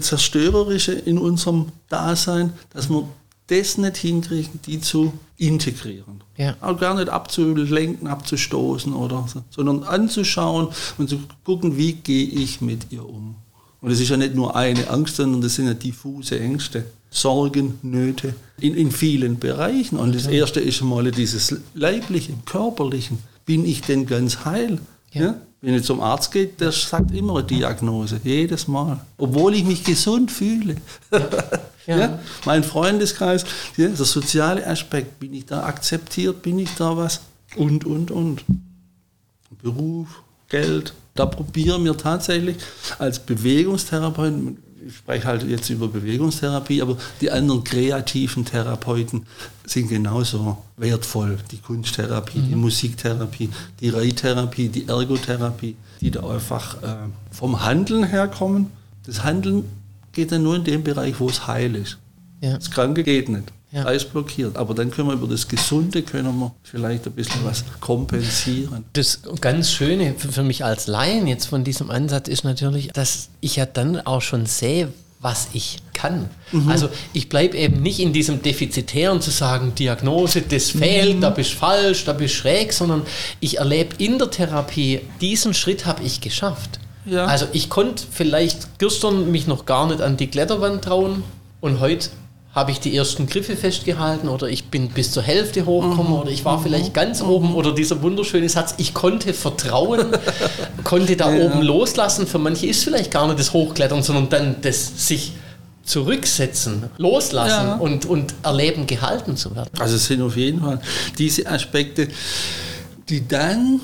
zerstörerische in unserem Dasein, dass wir das nicht hinkriegen, die zu integrieren. Ja. Auch gar nicht abzulenken, abzustoßen oder so, sondern anzuschauen und zu gucken, wie gehe ich mit ihr um. Und es ist ja nicht nur eine Angst, sondern das sind ja diffuse Ängste, Sorgen, Nöte in, in vielen Bereichen. Und das erste ist mal dieses leibliche, körperliche. Bin ich denn ganz heil? Ja. ja? Wenn ich zum Arzt gehe, der sagt immer eine Diagnose, jedes Mal. Obwohl ich mich gesund fühle. Ja. (laughs) ja. Mein Freundeskreis, ja, der soziale Aspekt, bin ich da akzeptiert, bin ich da was? Und, und, und. Beruf, Geld, da probieren wir tatsächlich als Bewegungstherapeuten, ich spreche halt jetzt über Bewegungstherapie, aber die anderen kreativen Therapeuten sind genauso wertvoll. Die Kunsttherapie, mhm. die Musiktherapie, die Reittherapie, die Ergotherapie, die da einfach äh, vom Handeln herkommen. Das Handeln geht dann nur in dem Bereich, wo es heil ist. Ja. Das Kranke geht nicht. Ja. Alles blockiert. Aber dann können wir über das Gesunde können wir vielleicht ein bisschen was kompensieren. Das ganz Schöne für mich als Laien jetzt von diesem Ansatz ist natürlich, dass ich ja dann auch schon sehe, was ich kann. Mhm. Also ich bleibe eben nicht in diesem Defizitären zu sagen, Diagnose, das fehlt, mhm. da bist falsch, da bist schräg, sondern ich erlebe in der Therapie, diesen Schritt habe ich geschafft. Ja. Also ich konnte vielleicht gestern mich noch gar nicht an die Kletterwand trauen und heute habe ich die ersten Griffe festgehalten oder ich bin bis zur Hälfte hochgekommen mhm. oder ich war mhm. vielleicht ganz mhm. oben oder dieser wunderschöne Satz, ich konnte vertrauen, (laughs) konnte da ja. oben loslassen. Für manche ist vielleicht gar nicht das Hochklettern, sondern dann das sich zurücksetzen, loslassen ja. und, und erleben, gehalten zu werden. Also es sind auf jeden Fall diese Aspekte, die dann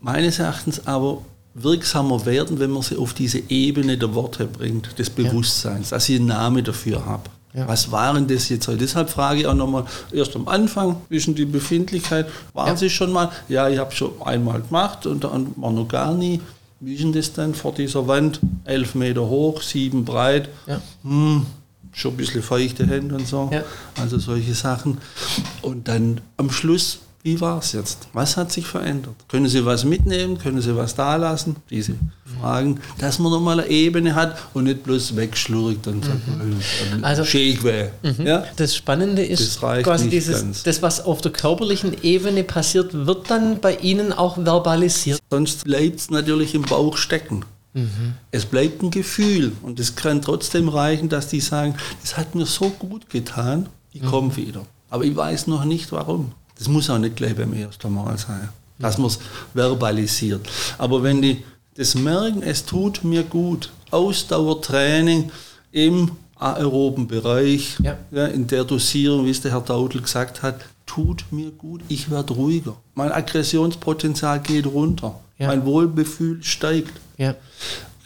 meines Erachtens aber wirksamer werden, wenn man sie auf diese Ebene der Worte bringt, des Bewusstseins, ja. dass ich einen Namen dafür habe. Ja. Was waren das jetzt? Deshalb frage ich auch nochmal, erst am Anfang, zwischen die Befindlichkeit, waren ja. Sie schon mal? Ja, ich habe schon einmal gemacht und dann war noch gar nie. Wie ist denn das dann vor dieser Wand? Elf Meter hoch, sieben breit. Ja. Hm, schon ein bisschen feuchte Hände und so. Also solche Sachen. Und dann am Schluss wie war es jetzt? Was hat sich verändert? Können Sie was mitnehmen? Können Sie was da lassen? Diese Fragen, dass man nochmal eine Ebene hat und nicht bloß wegschlurgt und sagt, mhm. also, schäg mhm. ja? Das Spannende ist das quasi dieses, das, was auf der körperlichen Ebene passiert, wird dann bei Ihnen auch verbalisiert. Sonst bleibt es natürlich im Bauch stecken. Mhm. Es bleibt ein Gefühl und es kann trotzdem reichen, dass die sagen, das hat mir so gut getan, ich komme mhm. wieder. Aber ich weiß noch nicht warum. Das muss auch nicht gleich beim ersten Mal sein. dass man es verbalisiert. Aber wenn die das merken, es tut mir gut, Ausdauertraining im aeroben Bereich, Ja. ja, in der Dosierung, wie es der Herr Daudl gesagt hat, tut mir gut, ich werde ruhiger. Mein Aggressionspotenzial geht runter, Ja. mein Wohlbefühl steigt,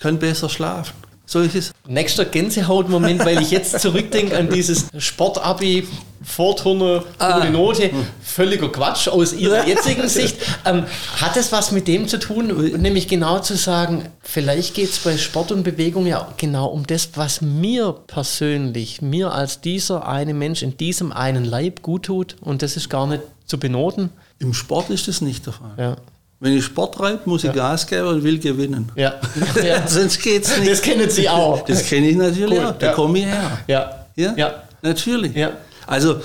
kann besser schlafen. Solches Nächster Gänsehautmoment, weil ich jetzt zurückdenke an dieses Sportabi, Vorturner, gute Note. Völliger Quatsch aus Ihrer jetzigen Sicht. Ähm, hat es was mit dem zu tun, nämlich genau zu sagen, vielleicht geht es bei Sport und Bewegung ja genau um das, was mir persönlich, mir als dieser eine Mensch in diesem einen Leib gut tut und das ist gar nicht zu benoten. Im Sport ist das nicht der Fall. Ja. Wenn ich Sport treibe, muss ich Gas geben und will gewinnen. Ja. (laughs) ja. Sonst geht's nicht. Das kennen Sie auch. Das kenne ich natürlich Cool, auch. Da ja. komme ich her. Ja. Ja? Ja. Natürlich. Ja. Also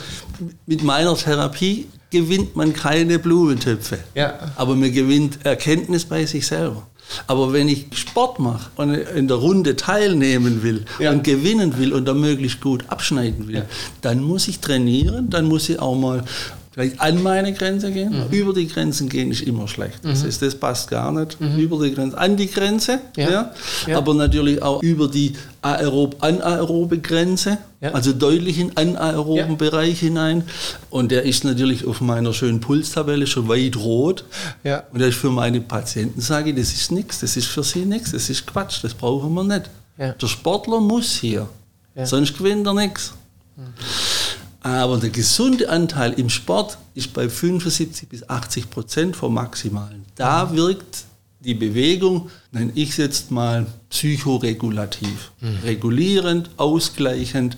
mit meiner Therapie gewinnt man keine Blumentöpfe. Ja. Aber man gewinnt Erkenntnis bei sich selber. Aber wenn ich Sport mache und in der Runde teilnehmen will Ja. und gewinnen will und da möglichst gut abschneiden will, Ja. dann muss ich trainieren, dann muss ich auch mal vielleicht an meine Grenze gehen. Mhm. Über die Grenzen gehen ist immer schlecht. Das, ist, das passt gar nicht. Über die Grenze, an die Grenze, Mhm. Ja. ja. Ja. aber natürlich auch über die aerob anaerobe Grenze, Ja. also deutlich in anaeroben. Bereich hinein. Und der ist natürlich auf meiner schönen Pulstabelle schon weit rot. Ja. Und das ist für meine Patienten, sage ich, das ist nichts, das ist für sie nichts, das ist Quatsch, das brauchen wir nicht. Der Sportler muss hier, sonst gewinnt er nichts. Aber der gesunde Anteil im Sport ist bei 75 bis 80 Prozent vom Maximalen. Da wirkt die Bewegung, nenne ich es jetzt mal, psychoregulativ. Regulierend, ausgleichend,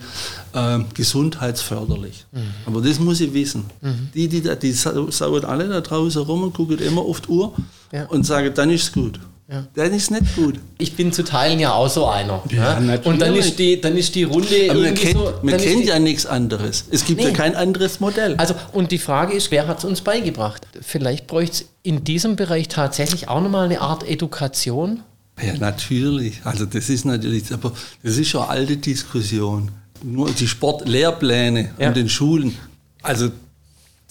äh, gesundheitsförderlich. Aber das muss ich wissen. Die, die, da- die sau- sauen alle da draußen rum und gucken immer auf die Uhr Ja. und sagen, dann ist es gut. Ja. Dann ist nicht gut. Ich bin zu Teilen ja auch so einer. Ja, ne? Und dann ist die, dann ist die Runde Aber man irgendwie kennt, so. man kennt ja nichts anderes. Es gibt ja Nee. kein anderes Modell. Also, und die Frage ist, wer hat es uns beigebracht? Vielleicht bräuchte es in diesem Bereich tatsächlich auch nochmal eine Art Education. Ja, natürlich. Also das ist natürlich, aber das ist schon eine alte Diskussion. Nur die Sportlehrpläne Ja. an den Schulen. Also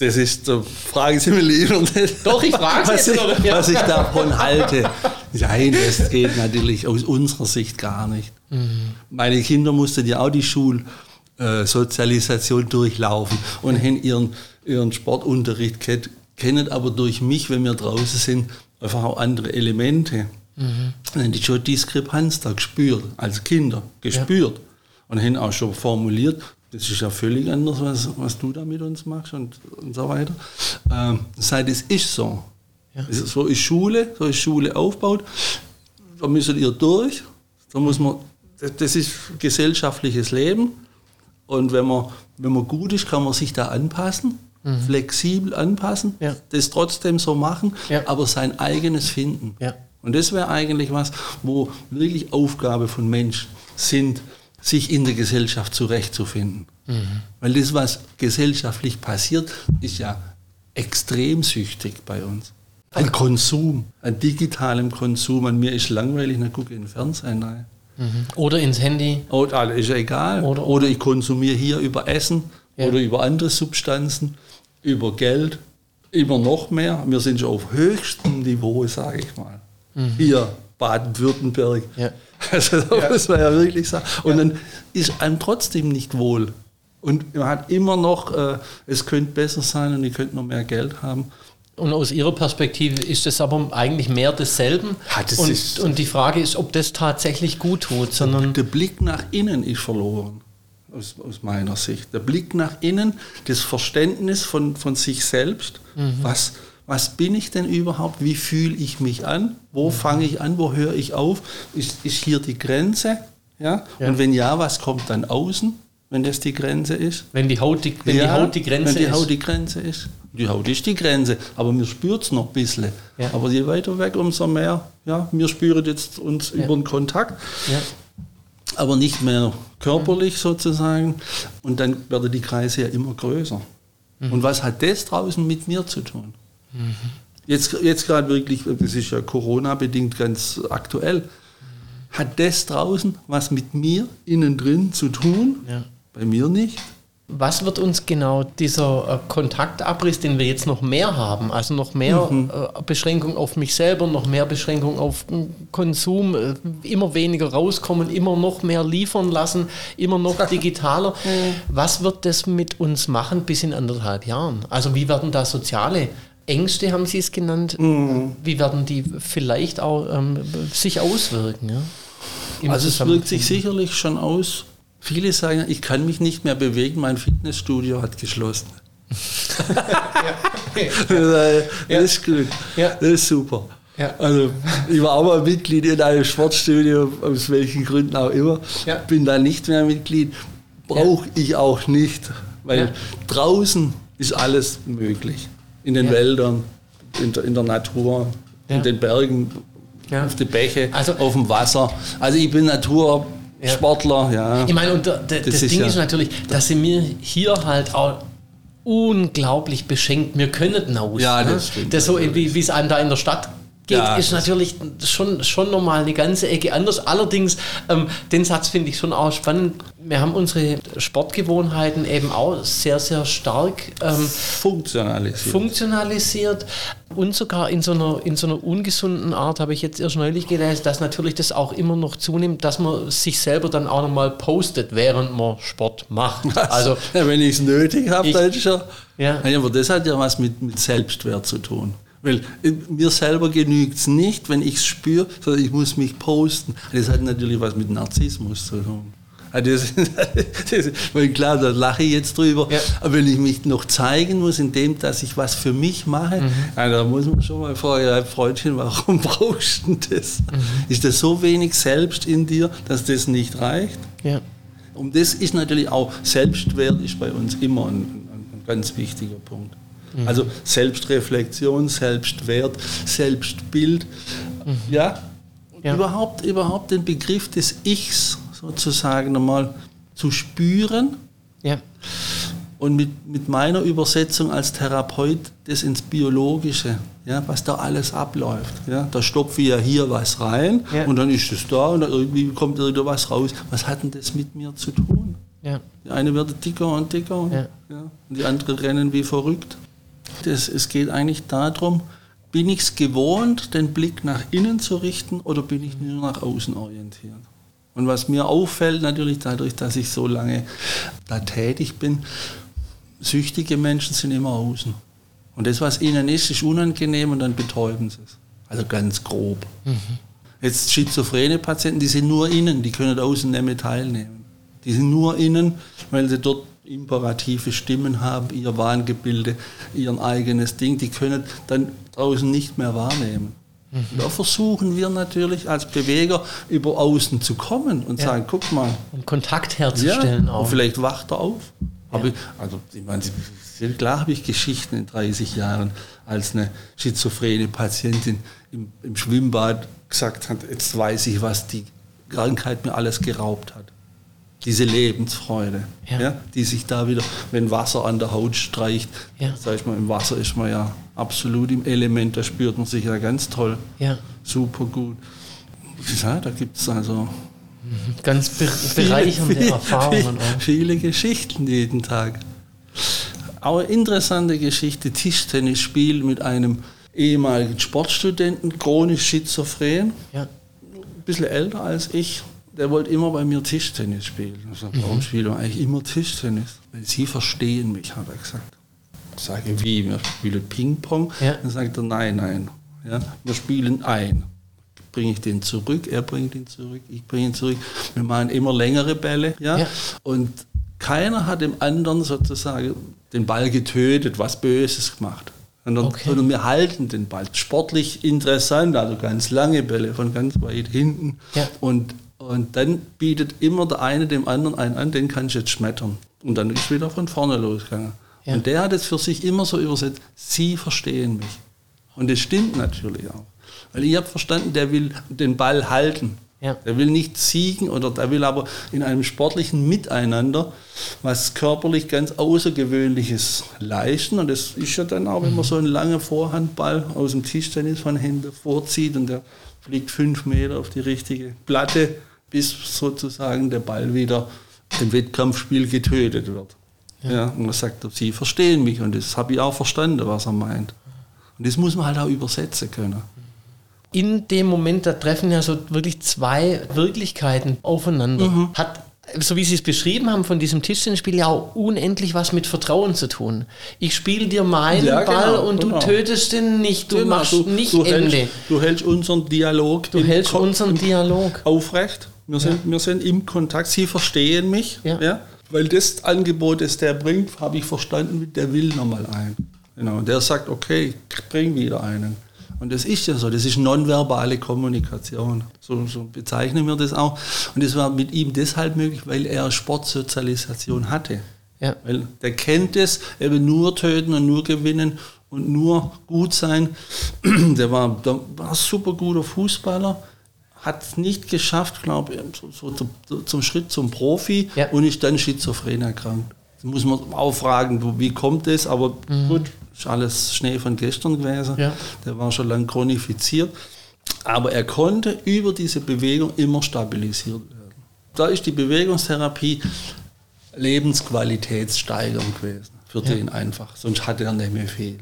das ist, da fragen Sie mir lieber nicht. Doch, ich frage Sie was, jetzt, ich? Ja. was ich davon halte. Nein, das geht natürlich aus unserer Sicht gar nicht. Mhm. Meine Kinder mussten ja auch die Schulsozialisation durchlaufen und haben ihren, ihren Sportunterricht kennt, kennen aber durch mich, wenn wir draußen sind, einfach auch andere Elemente. Mhm. Dann haben die schon Diskrepanz da gespürt, als Kinder gespürt. Und haben auch schon formuliert, das ist ja völlig anders, was, was du da mit uns machst und, und so weiter. Ähm, das heißt, es ist so. Ja. So ist Schule, so ist Schule aufgebaut. Da müssen ihr durch. Da muss man, das, das ist gesellschaftliches Leben. Und wenn man, wenn man gut ist, kann man sich da anpassen, flexibel anpassen, Mhm. Ja. das trotzdem so machen, Ja. aber sein eigenes finden. Ja. Und das wäre eigentlich was, wo wirklich Aufgabe von Menschen sind, sich in der Gesellschaft zurechtzufinden. Weil das, was gesellschaftlich passiert, ist ja extrem süchtig bei uns. An Konsum, an digitalem Konsum. An mir ist langweilig, dann gucke ich in den Fernsehen rein. Oder ins Handy. Oder ist ja egal. Oder- Oder, ich konsumiere hier über Essen Ja. oder über andere Substanzen, über Geld, immer noch mehr. Wir sind schon auf höchstem Niveau, sage ich mal. Hier, Baden-Württemberg. Mhm. Ja. (laughs) Also das muss man ja wirklich sagen. Und dann ist einem trotzdem nicht wohl. Und man hat immer noch, äh, es könnte besser sein und ich könnte noch mehr Geld haben. Und aus Ihrer Perspektive ist es aber eigentlich mehr desselben. Ja, das und, ist- und die Frage ist, ob das tatsächlich gut tut, sondern Der Blick nach innen ist verloren, aus, aus meiner Sicht. Der Blick nach innen, das Verständnis von, von sich selbst. Was, was bin ich denn überhaupt? Wie fühle ich mich an? Wo fange ich an? Wo höre ich auf? Ist, ist hier die Grenze? Ja? Ja. Und wenn ja, was kommt dann außen, wenn das die Grenze ist? wenn die Haut die, wenn die, Haut die Grenze wenn die ist. Haut die Grenze ist. Die Haut ist die Grenze, aber mir spürt es noch ein bisschen. Ja. Aber je weiter weg, umso mehr. Ja, wir spüren jetzt uns Ja. über den Kontakt ja. aber nicht mehr körperlich sozusagen. Und dann werden die Kreise ja immer größer. Und was hat das draußen mit mir zu tun? Jetzt, jetzt gerade wirklich, das ist ja Corona-bedingt ganz aktuell, hat das draußen was mit mir innen drin zu tun? Ja. Bei mir nicht. Was wird uns genau dieser äh, Kontaktabriss, den wir jetzt noch mehr haben, also noch mehr mhm. äh, Beschränkung auf mich selber, noch mehr Beschränkung auf Konsum, äh, immer weniger rauskommen, immer noch mehr liefern lassen, immer noch (laughs) digitaler. Was wird das mit uns machen bis in anderthalb Jahren? Also wie werden da soziale Ängste, haben Sie es genannt, mhm. wie werden die vielleicht auch ähm, sich auswirken? Ja? Also es wirkt sich sicherlich schon aus Viele sagen, ich kann mich nicht mehr bewegen, mein Fitnessstudio hat geschlossen. (laughs) (laughs) ja. Das ist gut. Das ist super. Ja. Also ich war auch mal Mitglied in einem Sportstudio, aus welchen Gründen auch immer. Ja. Bin da nicht mehr Mitglied. Brauche ja. ich auch nicht, weil draußen ist alles möglich. In den Wäldern, in der, in der Natur, in den Bergen, auf den Bäche, also, auf dem Wasser. Also ich bin Natur ja. Sportler, ja. Ich meine, und das, das Ding ja ist natürlich, dass sie mir hier halt auch unglaublich beschenkt. Wir können aus. Ja, das ne? stimmt. Das so, wie es einem da in der Stadt geht, ja, ist natürlich schon, schon nochmal eine ganze Ecke anders. Allerdings, ähm, den Satz finde ich schon auch spannend. Wir haben unsere Sportgewohnheiten eben auch sehr, sehr stark ähm, funktionalisiert. funktionalisiert. Und sogar in so, einer, in so einer ungesunden Art habe ich jetzt erst neulich gelesen, dass natürlich das auch immer noch zunimmt, dass man sich selber dann auch nochmal postet, während man Sport macht. (laughs) Also, ja, wenn ich es nötig habe, dann ist ja. Ja. Aber das hat ja was mit, mit Selbstwert zu tun. Weil äh, mir selber genügt es nicht, wenn ich es spüre, sondern ich muss mich posten. Das hat natürlich was mit Narzissmus zu tun. Das, (laughs) das, weil klar, da lache ich jetzt drüber. Ja. Aber wenn ich mich noch zeigen muss, indem dass ich was für mich mache, mhm. da muss man schon mal fragen, ja, Freundchen, warum brauchst du das? Mhm. Ist das so wenig selbst in dir, dass das nicht reicht? Ja. Und das ist natürlich auch, Selbstwert ist bei uns immer ein, ein ganz wichtiger Punkt. Mhm. Also Selbstreflexion, Selbstwert, Selbstbild. Mhm. Ja? ja, Überhaupt, überhaupt den Begriff des Ichs sozusagen einmal zu spüren. Ja. Und mit, mit meiner Übersetzung als Therapeut das ins Biologische, ja, was da alles abläuft. Ja. Da stopfe ich ja hier was rein ja. und dann ist es da und irgendwie kommt irgendwas raus. Was hat denn das mit mir zu tun? Ja. Die eine wird dicker und dicker ja. Ja. und die andere rennen wie verrückt. Das, es geht eigentlich darum, bin ich es gewohnt, den Blick nach innen zu richten oder bin ich nur nach außen orientiert? Und was mir auffällt, natürlich dadurch, dass ich so lange da tätig bin, süchtige Menschen sind immer außen. Und das, was ihnen ist, ist unangenehm und dann betäuben sie es. Also ganz grob. Mhm. Jetzt schizophrene Patienten, die sind nur innen, die können außen nicht mehr teilnehmen. Die sind nur innen, weil sie dort imperative Stimmen haben, ihr Wahngebilde, ihr eigenes Ding, die können dann draußen nicht mehr wahrnehmen. Mhm. Da versuchen wir natürlich als Beweger über außen zu kommen und ja. sagen, guck mal. Und Kontakt herzustellen ja, auch. Und vielleicht wacht er auf. Ja. Ich, also ich meine, klar habe ich Geschichten in 30 Jahren, als eine schizophrene Patientin im, im Schwimmbad gesagt hat, jetzt weiß ich, was die Krankheit mir alles geraubt hat diese Lebensfreude, ja. ja. die sich da wieder, wenn Wasser an der Haut streicht, ja. sag ich mal, im Wasser ist man ja absolut im Element, da spürt man sich ja ganz toll, ja. super gut. Ja, da gibt es also mhm. ganz (laughs) bereichernde viele, Erfahrungen. Viele, viele Geschichten jeden Tag. Aber interessante Geschichte, Tischtennisspiel mit einem ehemaligen Sportstudenten, chronisch schizophren, ja. ein bisschen älter als ich, der wollte immer bei mir Tischtennis spielen. Ich sage, warum mhm. spielen wir eigentlich immer Tischtennis? Weil sie verstehen mich, hat er gesagt. Ich sage, wie? Wir spielen Ping-Pong? Ja. Dann sagt er, nein, nein. Ja, wir spielen ein. Bringe ich den zurück, er bringt ihn zurück, ich bringe ihn zurück. Wir machen immer längere Bälle. Ja? ja. Und keiner hat dem anderen sozusagen den Ball getötet, was Böses gemacht. Sondern, okay. sondern wir halten den Ball. Sportlich interessant, also ganz lange Bälle von ganz weit hinten. Ja. Und und dann bietet immer der eine dem anderen einen an, den kann ich jetzt schmettern. Und dann ist wieder von vorne losgegangen. Ja. Und der hat es für sich immer so übersetzt, Sie verstehen mich. Und das stimmt natürlich auch. Weil ich habe verstanden, der will den Ball halten. Ja. Der will nicht siegen oder der will aber in einem sportlichen Miteinander was körperlich ganz Außergewöhnliches leisten. Und das ist ja dann auch, wenn man so einen langen Vorhandball aus dem Tischtennis von Händen vorzieht und der fliegt fünf Meter auf die richtige Platte, bis sozusagen der Ball wieder im Wettkampfspiel getötet wird. Ja. ja. und er sagt, sie verstehen mich und das habe ich auch verstanden, was er meint. Und das muss man halt auch übersetzen können. In dem Moment, da treffen ja so wirklich zwei Wirklichkeiten aufeinander. Mhm. Hat so wie Sie es beschrieben haben von diesem Tischtennisspiel, ja auch unendlich was mit Vertrauen zu tun. Ich spiele dir meinen ja, genau, Ball und genau. du tötest den nicht, du genau, machst du, nicht du Ende. Hältst, du hältst unseren Dialog. Du hältst unseren Dialog. Aufrecht. Wir sind, ja. wir sind im Kontakt. Sie verstehen mich. Ja. ja. Weil das Angebot, das der bringt, habe ich verstanden, der will nochmal ein. Genau. Und der sagt, okay, ich bring wieder einen. Und das ist ja so, das ist nonverbale Kommunikation. So, so, bezeichnen wir das auch. Und das war mit ihm deshalb möglich, weil er Sportsozialisation hatte. Ja. Weil der kennt es, eben nur töten und nur gewinnen und nur gut sein. (clears throat) Der war, der war ein super guter Fußballer, hat es nicht geschafft, glaube ich, so, so, zum, zum Schritt zum Profi ja. und ist dann schizophren erkrankt. Das muss man auch fragen, wie kommt das? Aber mhm. gut, ist alles Schnee von gestern gewesen. Ja. Der war schon lange chronifiziert. Aber er konnte über diese Bewegung immer stabilisiert werden. Da ist die Bewegungstherapie Lebensqualitätssteigerung gewesen. Für ja. den einfach. Sonst hat er nicht mehr viel.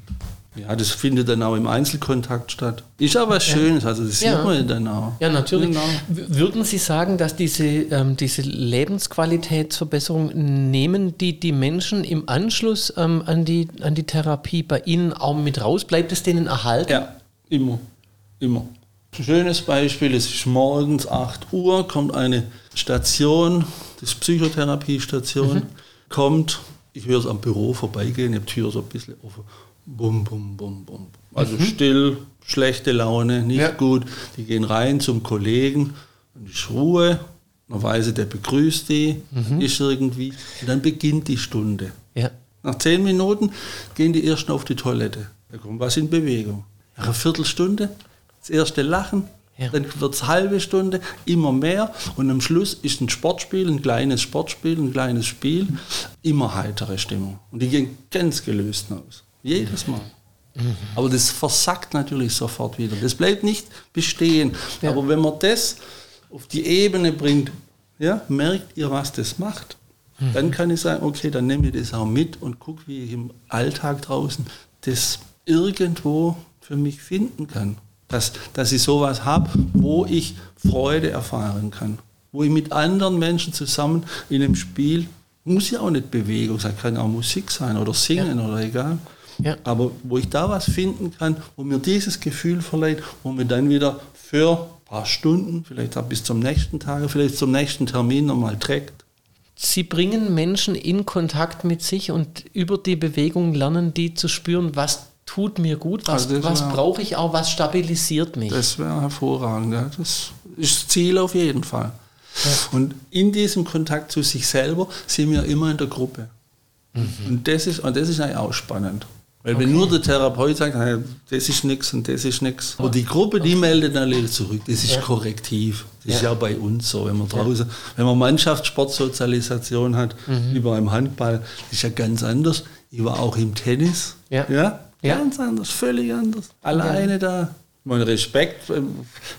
Ja, das findet dann auch im Einzelkontakt statt. Ist aber was Schönes, also das ja. sieht man dann auch. Ja, natürlich. Genau. Würden Sie sagen, dass diese, ähm, diese Lebensqualitätsverbesserung nehmen die, die Menschen im Anschluss ähm, an, die, an die Therapie bei Ihnen auch mit raus? Bleibt es denen erhalten? Ja, immer. Immer. Ein schönes Beispiel, es ist morgens 8 Uhr, kommt eine Station, das ist Psychotherapiestation, mhm. kommt, ich höre es am Büro vorbeigehen, ich habe die Tür so ein bisschen offen bum, bum, bum, bum. Also mhm. still, schlechte Laune, nicht ja. gut. Die gehen rein zum Kollegen und ist Ruhe. Man weiß, der begrüßt die, mhm. ist irgendwie. Und dann beginnt die Stunde. Ja. Nach zehn Minuten gehen die ersten auf die Toilette. Da kommt was in Bewegung. Nach einer Viertelstunde das erste Lachen, ja. Dann wird es halbe Stunde, immer mehr. Und am Schluss ist ein Sportspiel, ein kleines Sportspiel, ein kleines Spiel, immer heitere Stimmung. Und die gehen ganz gelöst aus. Jedes Mal. Mhm. Aber das versackt natürlich sofort wieder. Das bleibt nicht bestehen. Ja. Aber wenn man das auf die Ebene bringt, ja, merkt ihr, was das macht, mhm. dann kann ich sagen, okay, dann nehme ich das auch mit und gucke, wie ich im Alltag draußen das irgendwo für mich finden kann. Dass, dass ich sowas habe, wo ich Freude erfahren kann. Wo ich mit anderen Menschen zusammen in einem Spiel, muss ja auch nicht Bewegung sein, kann auch Musik sein oder Singen ja. oder egal. Ja. Aber wo ich da was finden kann, wo mir dieses Gefühl verleiht, wo mir dann wieder für ein paar Stunden, vielleicht auch bis zum nächsten Tag, vielleicht zum nächsten Termin nochmal trägt. Sie bringen Menschen in Kontakt mit sich und über die Bewegung lernen die zu spüren, was tut mir gut, was, also was brauche ich auch, was stabilisiert mich. Das wäre hervorragend. Ja. Das ist das Ziel auf jeden Fall. Ja. Und in diesem Kontakt zu sich selber sind wir immer in der Gruppe. Mhm. Und, das ist, und das ist eigentlich auch spannend. Weil okay. wenn nur der Therapeut sagt, das ist nichts und das ist nichts. Aber die Gruppe, die meldet dann zurück. Das ist ja. korrektiv. Das ja. ist ja bei uns so. Wenn man draußen, ja. wenn man Mannschaftssportsozialisation hat, mhm. wie beim Handball, ist ja ganz anders. Ich war auch im Tennis. Ja. ja? Ganz anders, völlig anders. Alleine da. Mein Respekt,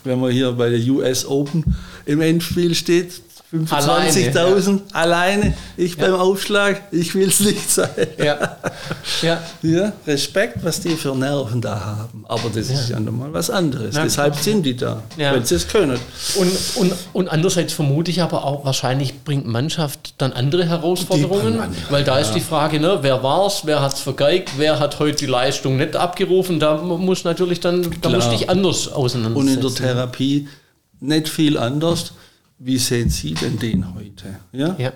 wenn man hier bei der US Open im Endspiel steht, 25.000 alleine, ja. alleine, ich ja. beim Aufschlag, ich will es nicht sein. Ja. ja. ja. Respekt, was die für Nerven da haben. Aber das ist ja nochmal was anderes. Deshalb sind die da, wenn sie es können. Und, und, und andererseits vermute ich aber auch, wahrscheinlich bringt Mannschaft dann andere Herausforderungen, weil da ist die Frage, ne, wer war es, wer hat es vergeigt, wer hat heute die Leistung nicht abgerufen. Da muss natürlich dann, da musst dich anders auseinandersetzen. Und in der Therapie nicht viel anders wie sehen Sie denn den heute? Ja? ja.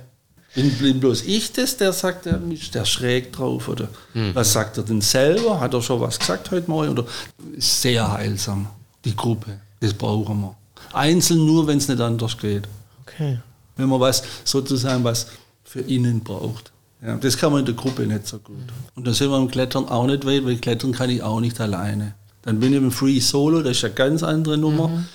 Bin, bin bloß ich das, der sagt, der ist der schräg drauf? Oder mhm. was sagt er denn selber? Hat er schon was gesagt heute Morgen? Oder ist sehr heilsam, die Gruppe. Das brauchen wir. Einzeln nur, wenn es nicht anders geht. Okay. Wenn man was sozusagen was für innen braucht. Ja, das kann man in der Gruppe nicht so gut. Und da sind wir im Klettern auch nicht weit, weil Klettern kann ich auch nicht alleine. Dann bin ich im Free Solo, das ist eine ganz andere Nummer. Mhm.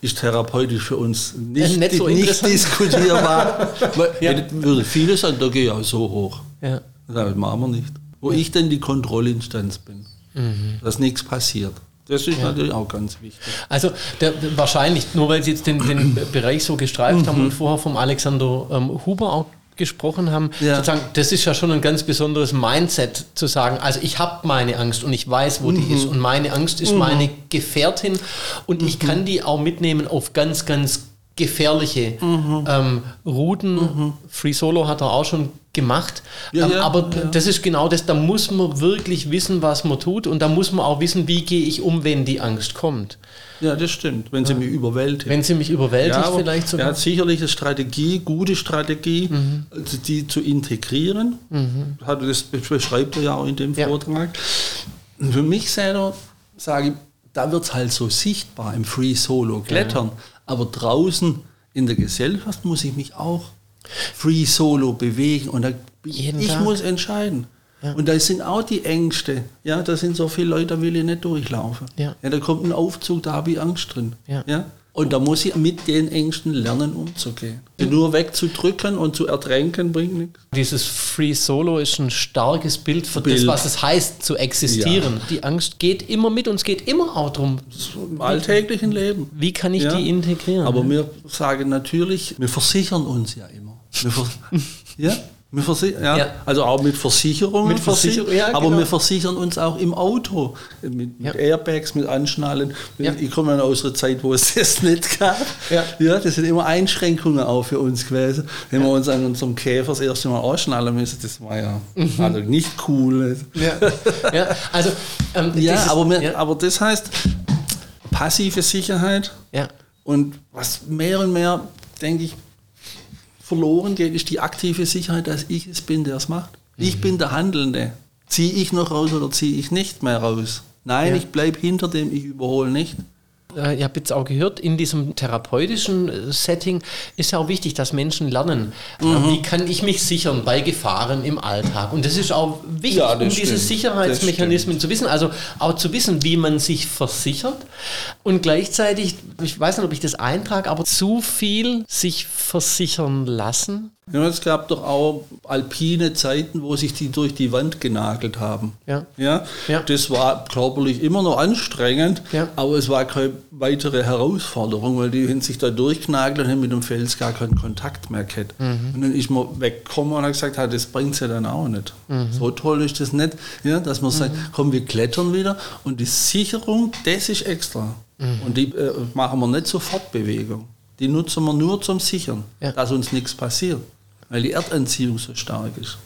Ist therapeutisch für uns nicht, nicht, so nicht diskutierbar. (laughs) ja. würde viele sagen, da gehe ich auch so hoch. Ja. Das machen wir nicht. Wo ich dann die Kontrollinstanz bin, mhm. dass nichts passiert. Das ist ja. natürlich auch ganz wichtig. Also der, wahrscheinlich, nur weil Sie jetzt den, den (clears throat) Bereich so gestreift mhm. haben und vorher vom Alexander ähm, Huber auch gesprochen haben, Ja. sozusagen, das ist ja schon ein ganz besonderes Mindset zu sagen, also ich habe meine Angst und ich weiß, wo Mhm. die ist und meine Angst ist meine Gefährtin und ich Mhm. kann die auch mitnehmen auf ganz, ganz gefährliche Mhm. ähm, Routen. Free Solo hat er auch schon gemacht. Ja, ähm, ja, aber ja. das ist genau das, da muss man wirklich wissen, was man tut und da muss man auch wissen, wie gehe ich um, wenn die Angst kommt. Ja, das stimmt, wenn sie mich überwältigt. Wenn sie mich überwältigt, vielleicht sogar. hat sicherlich eine Strategie, gute Strategie, also die zu integrieren. Hat- Das beschreibt er ja auch in dem Ja. Vortrag. Für mich selber sage ich, da wird es halt so sichtbar im Free Solo Klettern. Aber draußen in der Gesellschaft muss ich mich auch Free Solo bewegen. Und da, Jeden ich Tag. muss entscheiden. Und da sind auch die Ängste. Ja, da sind so viele Leute, da will ich nicht durchlaufen. Ja. da kommt ein Aufzug, da habe ich Angst drin. Ja. Ja? Und da muss ich mit den Ängsten lernen, umzugehen. Die nur wegzudrücken und zu ertränken bringt nichts. Dieses Free Solo ist ein starkes Bild für das, Bild. was es heißt, zu existieren. Die Angst geht immer mit und es geht immer auch darum, Im alltäglichen Leben. wie kann ich Ja. die integrieren. Aber wir sagen natürlich, wir versichern uns ja immer. (laughs) Ja? Ja? Ja. Also auch mit Versicherungen. Mit Versicherung, ja, aber genau. wir versichern uns auch im Auto. Mit, mit Ja. Airbags, mit Anschnallen. Ich komme ja aus einer Zeit, wo es (laughs) das nicht gab. Ja. das sind immer Einschränkungen auch für uns gewesen. Wenn wir uns an unserem Käfer das erste Mal ausschnallen müssen, das war ja Mhm. also nicht cool. ja. also ähm, Ja, dieses- aber, wir, aber das heißt, passive Sicherheit ja. und was mehr und mehr, denke ich, verloren geht, ist die aktive Sicherheit, dass ich es bin, der es macht. Ich bin der Handelnde. Ziehe ich noch raus oder ziehe ich nicht mehr raus? Nein, Ja. ich bleibe hinter dem, ich überhole nicht. Äh, Ihr habt jetzt auch gehört, in diesem therapeutischen äh, Setting ist ja auch wichtig, dass Menschen lernen, Mhm. wie kann ich mich sichern bei Gefahren im Alltag. Und das ist auch wichtig, Ja, um diese stimmt. Sicherheitsmechanismen zu wissen. Also auch zu wissen, wie man sich versichert. Und gleichzeitig, ich weiß nicht, ob ich das eintrage, aber zu viel sich versichern lassen. Ja, es gab doch auch alpine Zeiten, wo sich die durch die Wand genagelt haben. Ja. Ja, Ja. das war körperlich immer noch anstrengend, Ja. aber es war keine weitere Herausforderung, weil die haben sich da durchgenagelt und haben mit dem Fels gar keinen Kontakt mehr gehabt. Mhm. Und dann ist man weggekommen und hat gesagt, das bringt ja dann auch nicht. Mhm. So toll ist das nicht, ja, dass man sagt, komm, wir klettern wieder und die Sicherung, das ist extra. Mhm. Und die äh, machen wir nicht zur Fortbewegung. Die nutzen wir nur zum Sichern, Ja. dass uns nichts passiert, weil die Erdanziehung so stark ist.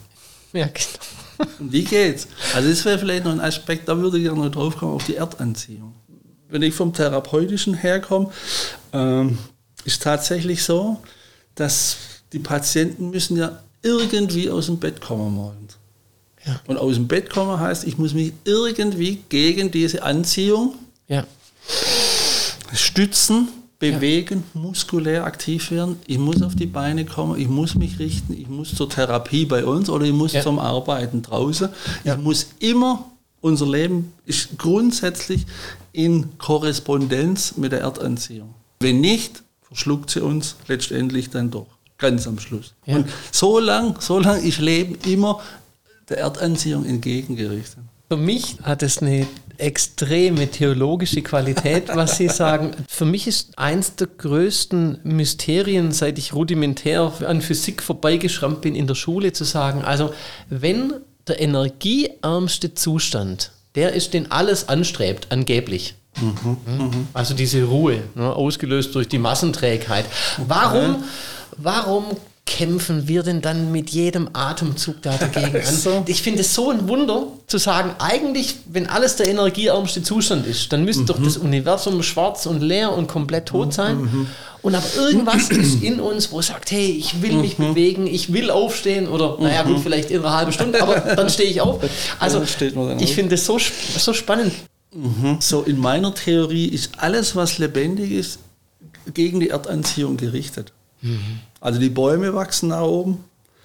Ja, genau. Um die geht's. Also das wäre vielleicht noch ein Aspekt, da würde ich gerne noch drauf kommen, auf die Erdanziehung. Wenn ich vom Therapeutischen herkomme, ähm, ist tatsächlich so, dass die Patienten müssen ja irgendwie aus dem Bett kommen morgens. Ja. Und aus dem Bett kommen heißt, ich muss mich irgendwie gegen diese Anziehung Ja. stützen, bewegen, muskulär aktiv werden. Ich muss auf die Beine kommen, ich muss mich richten, ich muss zur Therapie bei uns oder ich muss Ja. zum Arbeiten draußen. Ja. Ich muss immer, unser Leben ist grundsätzlich in Korrespondenz mit der Erdanziehung. Wenn nicht, verschluckt sie uns letztendlich dann doch, ganz am Schluss. Ja. Und so lang, so lang ist Leben immer der Erdanziehung entgegengerichtet. Für mich hat es eine extreme theologische Qualität, was Sie sagen. Für mich ist eins der größten Mysterien, seit ich rudimentär an Physik vorbeigeschrammt bin in der Schule, zu sagen, also wenn der energieärmste Zustand, der ist, den alles anstrebt, angeblich. Mhm. Also diese Ruhe, ne, ausgelöst durch die Massenträgheit. Warum, warum kämpfen wir denn dann mit jedem Atemzug da dagegen an? (laughs) So. Ich finde es so ein Wunder zu sagen, eigentlich, wenn alles der energieärmste Zustand ist, dann müsste doch das Universum schwarz und leer und komplett tot sein. Und aber irgendwas ist in uns, wo sagt, hey, ich will mich bewegen, ich will aufstehen oder, naja gut, vielleicht in einer halben Stunde, aber dann stehe ich auf. (laughs) Also ich finde es so, so spannend. So in meiner Theorie ist alles, was lebendig ist, gegen die Erdanziehung gerichtet. Also die Bäume wachsen nach oben,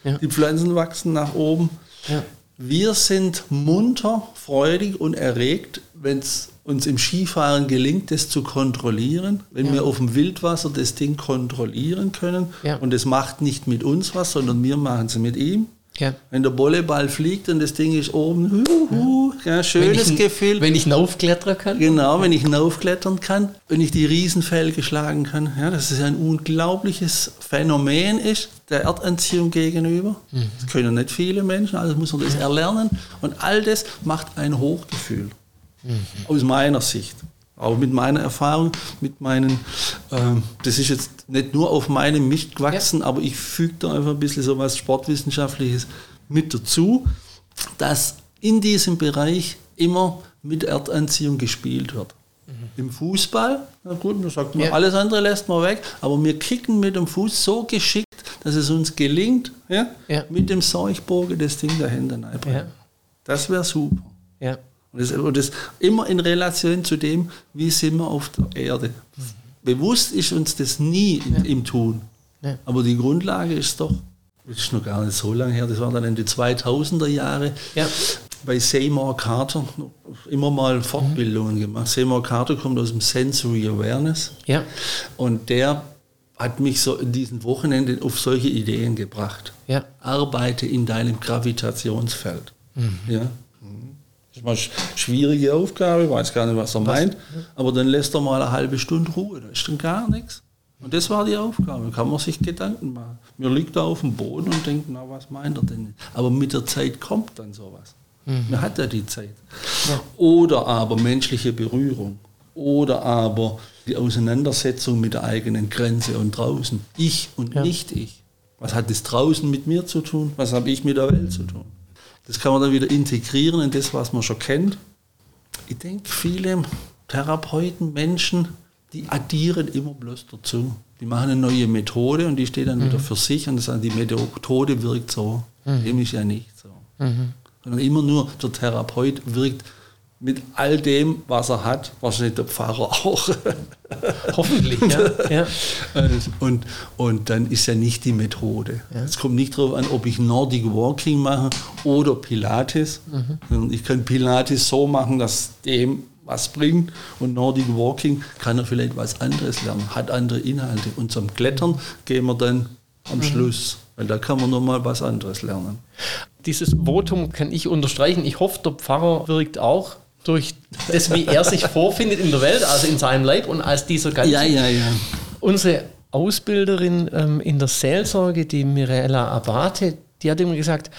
Ja. die Pflanzen wachsen nach oben. Ja. Wir sind munter, freudig und erregt, wenn es uns im Skifahren gelingt, das zu kontrollieren, wenn Ja. wir auf dem Wildwasser das Ding kontrollieren können Ja. und es macht nicht mit uns was, sondern wir machen es mit ihm. Ja. Wenn der Volleyball fliegt und das Ding ist oben, hu, hu, ja, schönes wenn ich, Gefühl. Wenn ich aufklettern kann. Genau, wenn ich aufklettern kann, wenn ich die Riesenfelge schlagen kann. Ja, das ist ein unglaubliches Phänomen ist der Erdanziehung gegenüber. Mhm. Das können nicht viele Menschen, also muss man das erlernen. Und all das macht ein Hochgefühl. Mhm. Aus meiner Sicht. Auch mit meiner Erfahrung, mit meinen, ähm, das ist jetzt nicht nur auf meinem Mist gewachsen, ja. aber ich füge da einfach ein bisschen so was Sportwissenschaftliches mit dazu, dass in diesem Bereich immer mit Erdanziehung gespielt wird. Mhm. Im Fußball, na gut, da sagt man, ja. alles andere lässt man weg, aber wir kicken mit dem Fuß so geschickt, dass es uns gelingt, ja, ja. mit dem Seuchbogen das Ding dahinter reinbringen. Das wäre super. Ja. Und das, und das immer in Relation zu dem, wie sind wir auf der Erde. Bewusst ist uns das nie in, im Tun. Aber die Grundlage ist doch, das ist noch gar nicht so lange her, das war dann in den 2000er Jahre, ja. bei Seymour Carter immer mal Fortbildungen mhm. gemacht. Seymour Carter kommt aus dem Sensory Awareness ja. und der hat mich so in diesen Wochenenden auf solche Ideen gebracht. Ja. Arbeite in deinem Gravitationsfeld. Mhm. Ja. Das ist mal eine schwierige Aufgabe, ich weiß gar nicht, was er meint, aber dann lässt er mal eine halbe Stunde Ruhe, da ist dann gar nichts. Und das war die Aufgabe, da kann man sich Gedanken machen. Mir liegt da auf dem Boden und denkt, na, was meint er denn? Aber mit der Zeit kommt dann sowas. Mhm. Man hat ja die Zeit. Ja. Oder aber menschliche Berührung. Oder aber die Auseinandersetzung mit der eigenen Grenze und draußen. Ich und ja. nicht ich. Was hat das draußen mit mir zu tun? Was habe ich mit der Welt zu tun? Das kann man dann wieder integrieren in das, was man schon kennt. Ich denke, viele Therapeuten, Menschen, die addieren immer bloß dazu. Die machen eine neue Methode und die steht dann mhm. wieder für sich und sagen, die Methode wirkt so. Mhm. Dem ist ja nicht so. Mhm. Sondern immer nur der Therapeut wirkt mit all dem, was er hat, wahrscheinlich der Pfarrer auch. Hoffentlich, ja. (laughs) ja. Und, und dann ist ja nicht die Methode. Ja. Es kommt nicht darauf an, ob ich Nordic Walking mache oder Pilates. Mhm. Ich kann Pilates so machen, dass dem was bringt und Nordic Walking kann er vielleicht was anderes lernen, hat andere Inhalte. Und zum Klettern gehen wir dann am mhm. Schluss, weil da kann man nochmal was anderes lernen. Dieses Votum kann ich unterstreichen. Ich hoffe, der Pfarrer wirkt auch durch das, wie er sich (laughs) vorfindet in der Welt, also in seinem Leib und als dieser ganze. Ja, ja, ja. Unsere Ausbilderin ähm, in der Seelsorge, die Mirella Abate, die hat immer gesagt,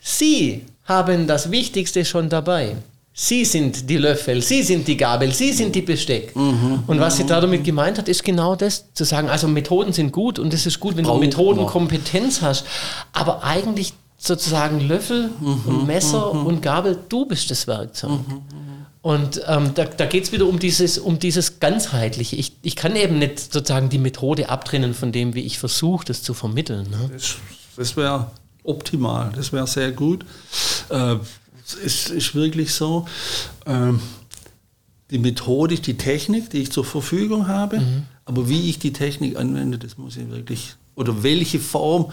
Sie haben das Wichtigste schon dabei. Sie sind die Löffel, Sie sind die Gabel, Sie sind die Besteck. Mhm. Und was sie da damit gemeint hat, ist genau das, zu sagen, also Methoden sind gut und es ist gut, wenn du Methodenkompetenz hast, aber eigentlich sozusagen Löffel mhm, und Messer mhm. und Gabel, du bist das Werkzeug. Mhm, und ähm, da, da geht es wieder um dieses, um dieses Ganzheitliche. Ich, ich kann eben nicht sozusagen die Methode abtrennen von dem, wie ich versuche, das zu vermitteln. Ne? Das, das wäre optimal, das wäre sehr gut. Äh, es ist, ist, wirklich so. Äh, die Methodik, die Technik, die ich zur Verfügung habe, mhm. aber wie ich die Technik anwende, das muss ich wirklich, oder welche Form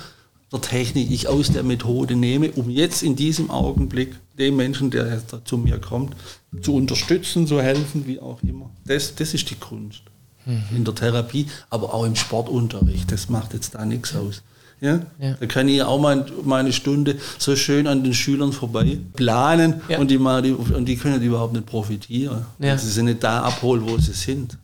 der Technik ich aus der Methode nehme, um jetzt in diesem Augenblick dem Menschen, der jetzt zu mir kommt, zu unterstützen, zu helfen, wie auch immer. Das, das ist die Kunst. Mhm. In der Therapie, aber auch im Sportunterricht. Das macht jetzt da nichts aus. Ja? ja? Da kann ich auch mal meine Stunde so schön an den Schülern vorbei planen ja. und, die mal, die, und die können überhaupt nicht profitieren. Ja. Sie sind nicht da abholen, wo sie sind.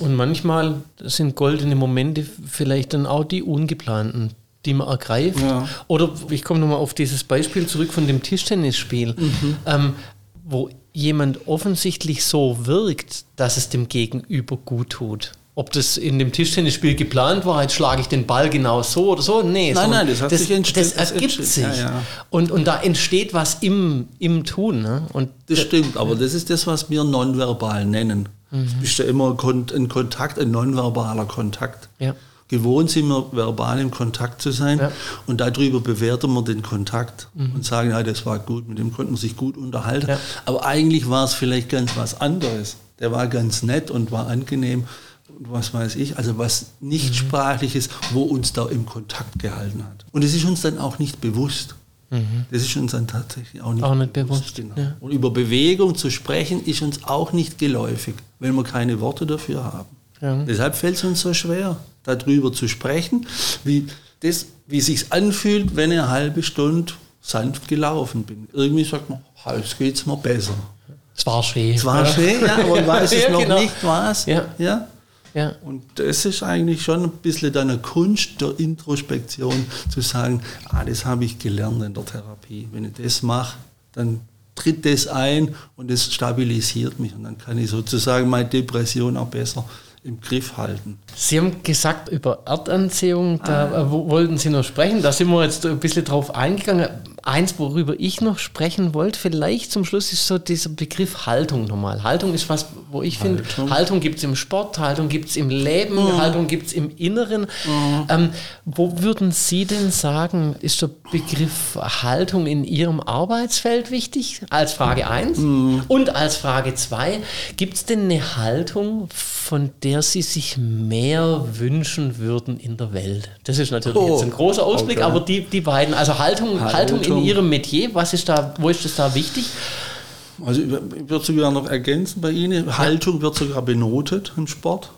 Und manchmal sind goldene Momente vielleicht dann auch die ungeplanten die man ergreift. Ja. Oder ich komme nochmal auf dieses Beispiel zurück von dem Tischtennisspiel, mhm. ähm, wo jemand offensichtlich so wirkt, dass es dem Gegenüber gut tut. Ob das in dem Tischtennisspiel geplant war, jetzt schlage ich den Ball genau so oder so. Nee, nein, nein, das, hat das, sich das ergibt sich. Ja, ja. Und, und da entsteht was im, im Tun. Ne? Und das stimmt, aber das ist das, was wir nonverbal nennen. Mhm. Das ist ja immer ein Kontakt, ein nonverbaler Kontakt. Ja gewohnt sind wir, verbal im Kontakt zu sein. Ja. Und darüber bewerten wir den Kontakt mhm. und sagen, ja, das war gut, mit dem konnten wir sich gut unterhalten. Ja. Aber eigentlich war es vielleicht ganz was anderes. Der war ganz nett und war angenehm und was weiß ich, also was nicht mhm. sprachliches, wo uns da im Kontakt gehalten hat. Und es ist uns dann auch nicht bewusst. Mhm. Das ist uns dann tatsächlich auch nicht, auch nicht bewusst. bewusst genau. ja. Und über Bewegung zu sprechen, ist uns auch nicht geläufig, wenn wir keine Worte dafür haben. Ja. Deshalb fällt es uns so schwer, darüber zu sprechen, wie das, wie sich anfühlt, wenn ich eine halbe Stunde sanft gelaufen bin. Irgendwie sagt man, jetzt geht es mir besser. Es war schön. Es war schön, ja, aber man (laughs) weiß es Ja, noch genau. nicht was. Ja. Ja. Ja. Und das ist eigentlich schon ein bisschen dann eine Kunst der Introspektion, zu sagen, ah, das habe ich gelernt in der Therapie. Wenn ich das mache, dann tritt das ein und das stabilisiert mich. Und dann kann ich sozusagen meine Depression auch besser im Griff halten. Sie haben gesagt, über Erdanziehung, da Ah. äh, wo- wollten Sie noch sprechen. Da sind wir jetzt ein bisschen drauf eingegangen. Eins, worüber ich noch sprechen wollte, vielleicht zum Schluss, ist so dieser Begriff Haltung nochmal. Haltung ist was, wo ich finde, Haltung. Haltung gibt es im Sport, Haltung gibt es im Leben, Haltung gibt es im Inneren. Ähm, wo würden Sie denn sagen, ist der Begriff Haltung in Ihrem Arbeitsfeld wichtig? Als Frage 1. Und als Frage 2, gibt es denn eine Haltung, von der Sie sich mehr wünschen würden in der Welt? Das ist natürlich Oh, jetzt ein großer Ausblick, okay. aber die, die beiden, also Haltung, Haltung. in Haltung. Ihrem Metier, was ist da, wo ist das da wichtig? Also ich würde sogar noch ergänzen bei Ihnen, Haltung wird sogar benotet im Sport.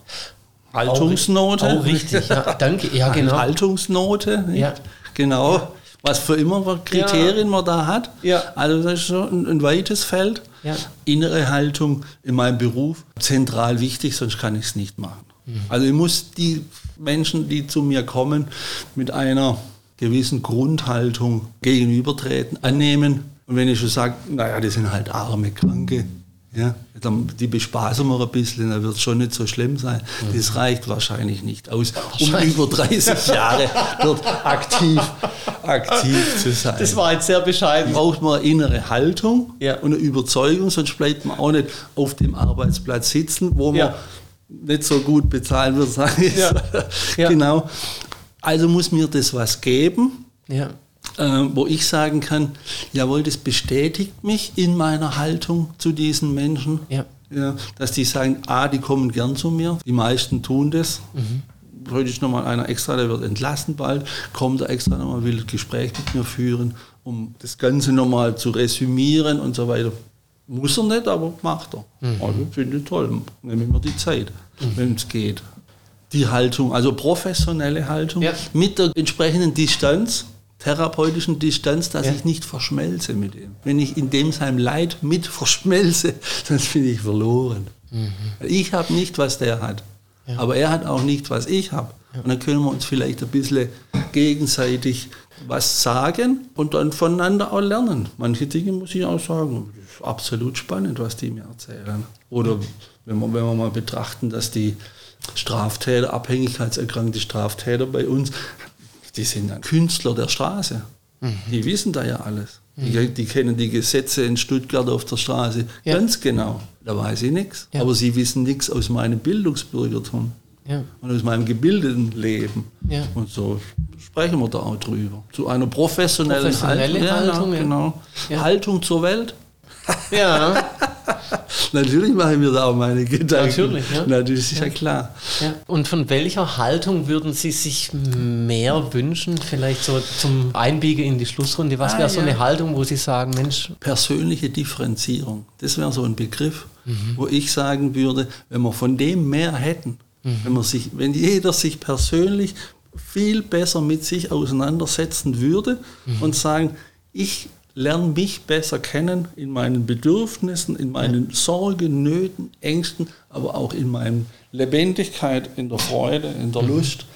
Haltungsnote. Oh, richtig, ja, danke, ja genau. Haltungsnote, nicht? Ja. genau. Was für immer Kriterien man da hat. Ja. Also das ist schon ein, ein weites Feld. Ja. Innere Haltung in meinem Beruf zentral wichtig, sonst kann ich es nicht machen. Also ich muss die Menschen, die zu mir kommen, mit einer gewissen Grundhaltung gegenübertreten, annehmen. Und wenn ich schon sage, naja, die sind halt arme, Kranke, ja, dann, die bespaßen wir ein bisschen, dann wird es schon nicht so schlimm sein. Das reicht wahrscheinlich nicht aus, um über 30 (laughs) Jahre dort aktiv, aktiv zu sein. Das war jetzt sehr bescheiden. braucht man innere Haltung Ja. und eine Überzeugung, sonst bleibt man auch nicht auf dem Arbeitsplatz sitzen, wo man nicht so gut bezahlen wird, sage ich. Ja. Ja. Genau. Also muss mir das was geben, Ja. äh, wo ich sagen kann, jawohl, das bestätigt mich in meiner Haltung zu diesen Menschen. Ja. Dass die sagen, ah, die kommen gern zu mir. Die meisten tun das. Heute ist nochmal einer extra, der wird entlassen bald, kommt er extra nochmal, will ein Gespräch mit mir führen, um das Ganze nochmal zu resümieren und so weiter. Muss er nicht, aber macht er. Also finde ich toll. Nehme ich mir die Zeit, wenn es geht. Die Haltung, also professionelle Haltung, Ja. mit der entsprechenden Distanz, therapeutischen Distanz, dass Ja. ich nicht verschmelze mit ihm. Wenn ich in dem seinem Leid mit (laughs) verschmelze, dann bin ich verloren. Ich habe nicht, was der hat. Aber er hat auch nicht, was ich habe. Und dann können wir uns vielleicht ein bisschen gegenseitig was sagen und dann voneinander auch lernen. Manche Dinge muss ich auch sagen. Ist absolut spannend, was die mir erzählen. Oder wenn wir, wenn wir mal betrachten, dass die Straftäter, abhängigkeitserkrankte Straftäter bei uns, die sind dann Künstler der Straße. Die wissen da ja alles. Die, die kennen die Gesetze in Stuttgart auf der Straße Ja. ganz genau. Da weiß ich nichts. Ja. Aber sie wissen nichts aus meinem Bildungsbürgertum Ja. und aus meinem gebildeten Leben. Und so sprechen wir da auch drüber. Zu einer professionellen Professionelle Haltung. Haltung, genau. Haltung zur Welt. Ja. (laughs) (laughs) Natürlich mache ich mir da auch meine Gedanken. Natürlich, ja. Natürlich, ist ja, klar. ja. Und von welcher Haltung würden Sie sich mehr wünschen? Vielleicht so zum Einbiegen in die Schlussrunde. Was Ah, wäre so ja. eine Haltung, wo Sie sagen, Mensch, Persönliche Differenzierung. Das wäre so ein Begriff, Mhm. wo ich sagen würde, wenn wir von dem mehr hätten, Mhm. wenn, man sich, wenn jeder sich persönlich viel besser mit sich auseinandersetzen würde Mhm. und sagen, ich lerne mich besser kennen in meinen Bedürfnissen, in meinen Sorgen, Nöten, Ängsten, aber auch in meiner Lebendigkeit, in der Freude, in Mhm. der Lust,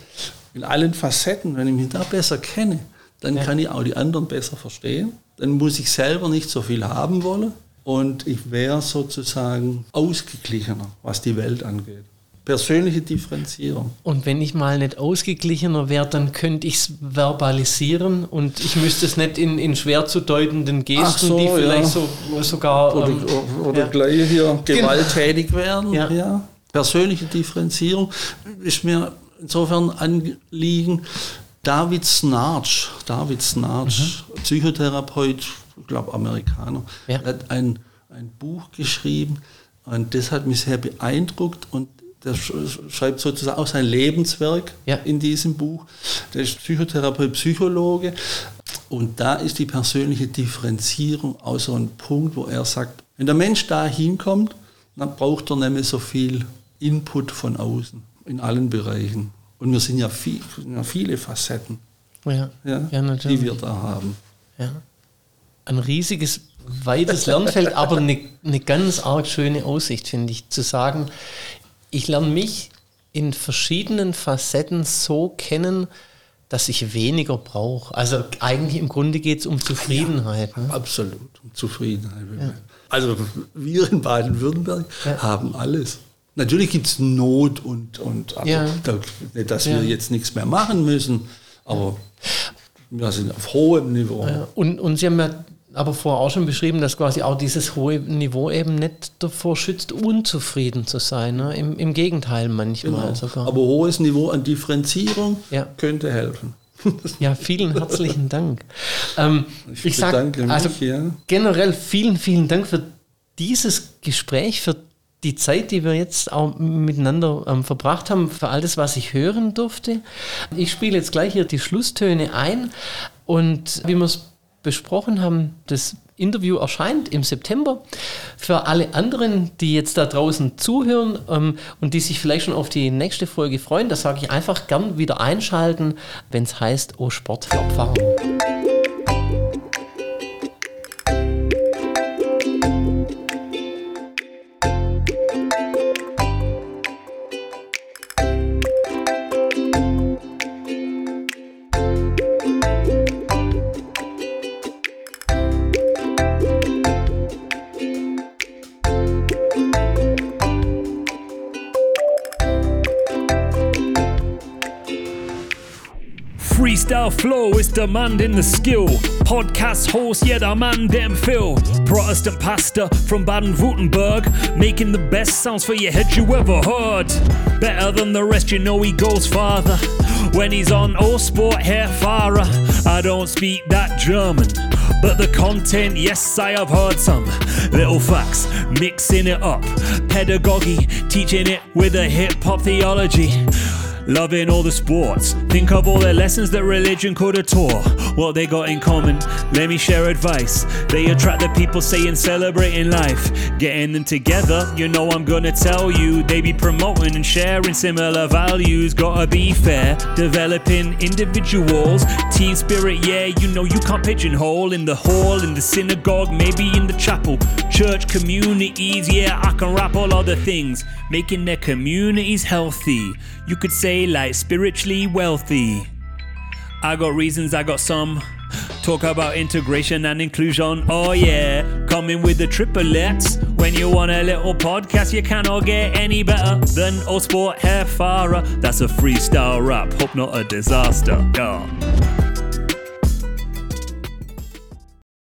in allen Facetten. Wenn ich mich da besser kenne, dann kann ich auch die anderen besser verstehen. Dann muss ich selber nicht so viel haben wollen und ich wäre sozusagen ausgeglichener, was die Welt angeht. Persönliche Differenzierung. und wenn ich mal nicht ausgeglichener wäre, dann könnte ich es verbalisieren und ich müsste es nicht in, in schwer zu deutenden Gesten, so, die vielleicht ja. so, sogar. Oder, ähm, oder ja. gleich hier gewalttätig werden. Ja. Ja. Persönliche Differenzierung ist mir insofern Anliegen. David Snarch, David Snarch, Psychotherapeut, ich glaube Amerikaner, Mhm. Hat ein, ein Buch geschrieben und das hat mich sehr beeindruckt und der sch- schreibt sozusagen auch sein Lebenswerk Ja. in diesem Buch. Der ist Psychotherapeut, Psychologe. Und da ist die persönliche Differenzierung auch so ein Punkt, wo er sagt, wenn der Mensch da hinkommt, dann braucht er nämlich so viel Input von außen in allen Bereichen. Und wir sind ja, viel, ja viele Facetten. ja, ja, die wir da haben. Ein riesiges, weites Lernfeld, aber eine, eine ganz arg schöne Aussicht, finde ich, zu sagen, ich lerne mich in verschiedenen Facetten so kennen, dass ich weniger brauche. Also eigentlich im Grunde geht es um Zufriedenheit. Ja, ne? Absolut, um Zufriedenheit. Ja. Also wir in Baden-Württemberg ja. haben alles. Natürlich gibt es Not und, und ja. da, dass wir jetzt nichts mehr machen müssen, aber wir sind auf hohem Niveau. Und, und Sie haben ja aber vorher auch schon beschrieben, dass quasi auch dieses hohe Niveau eben nicht davor schützt, unzufrieden zu sein. Ne? Im, Im, Gegenteil manchmal genau. sogar. Aber hohes Niveau an Differenzierung ja. könnte helfen. (laughs) Ja, vielen herzlichen Dank. Ähm, ich ich sage also ja. generell vielen, vielen Dank für dieses Gespräch, für die Zeit, die wir jetzt auch miteinander ähm, verbracht haben, für alles, was ich hören durfte. Ich spiele jetzt gleich hier die Schlusstöne ein und wie wir es besprochen haben, das Interview erscheint im September. Für alle anderen, die jetzt da draußen zuhören ähm, und die sich vielleicht schon auf die nächste Folge freuen, da sage ich einfach gern wieder einschalten, wenn es heißt, oh Sport für Freestyle flow is demanding the skill. Podcast host, yeah, the man them Phil. Protestant pastor from Baden-Württemberg, making the best sounds for your head you ever heard. Better than the rest, you know he goes farther. When he's on all sport hair Farah, I don't speak that German. But the content, yes, I have heard some. Little facts, mixing it up. Pedagogy, teaching it with a hip hop theology. Loving all the sports. Think of all the lessons that religion could have taught. What they got in common, let me share advice. They attract the people saying celebrating life. Getting them together, you know I'm gonna tell you. They be promoting and sharing similar values. Gotta be fair, developing individuals. Team spirit, yeah, you know you can't pigeonhole in the hall, in the synagogue, maybe in the chapel. Church communities, yeah, I can rap all other things. Making their communities healthy. You could say like spiritually wealthy. I got reasons, I got some. Talk about integration and inclusion. Oh, yeah. Coming with the triplets. When you want a little podcast, you cannot get any better than Old Sport Hair Farah. That's a freestyle rap. Hope not a disaster. Yeah.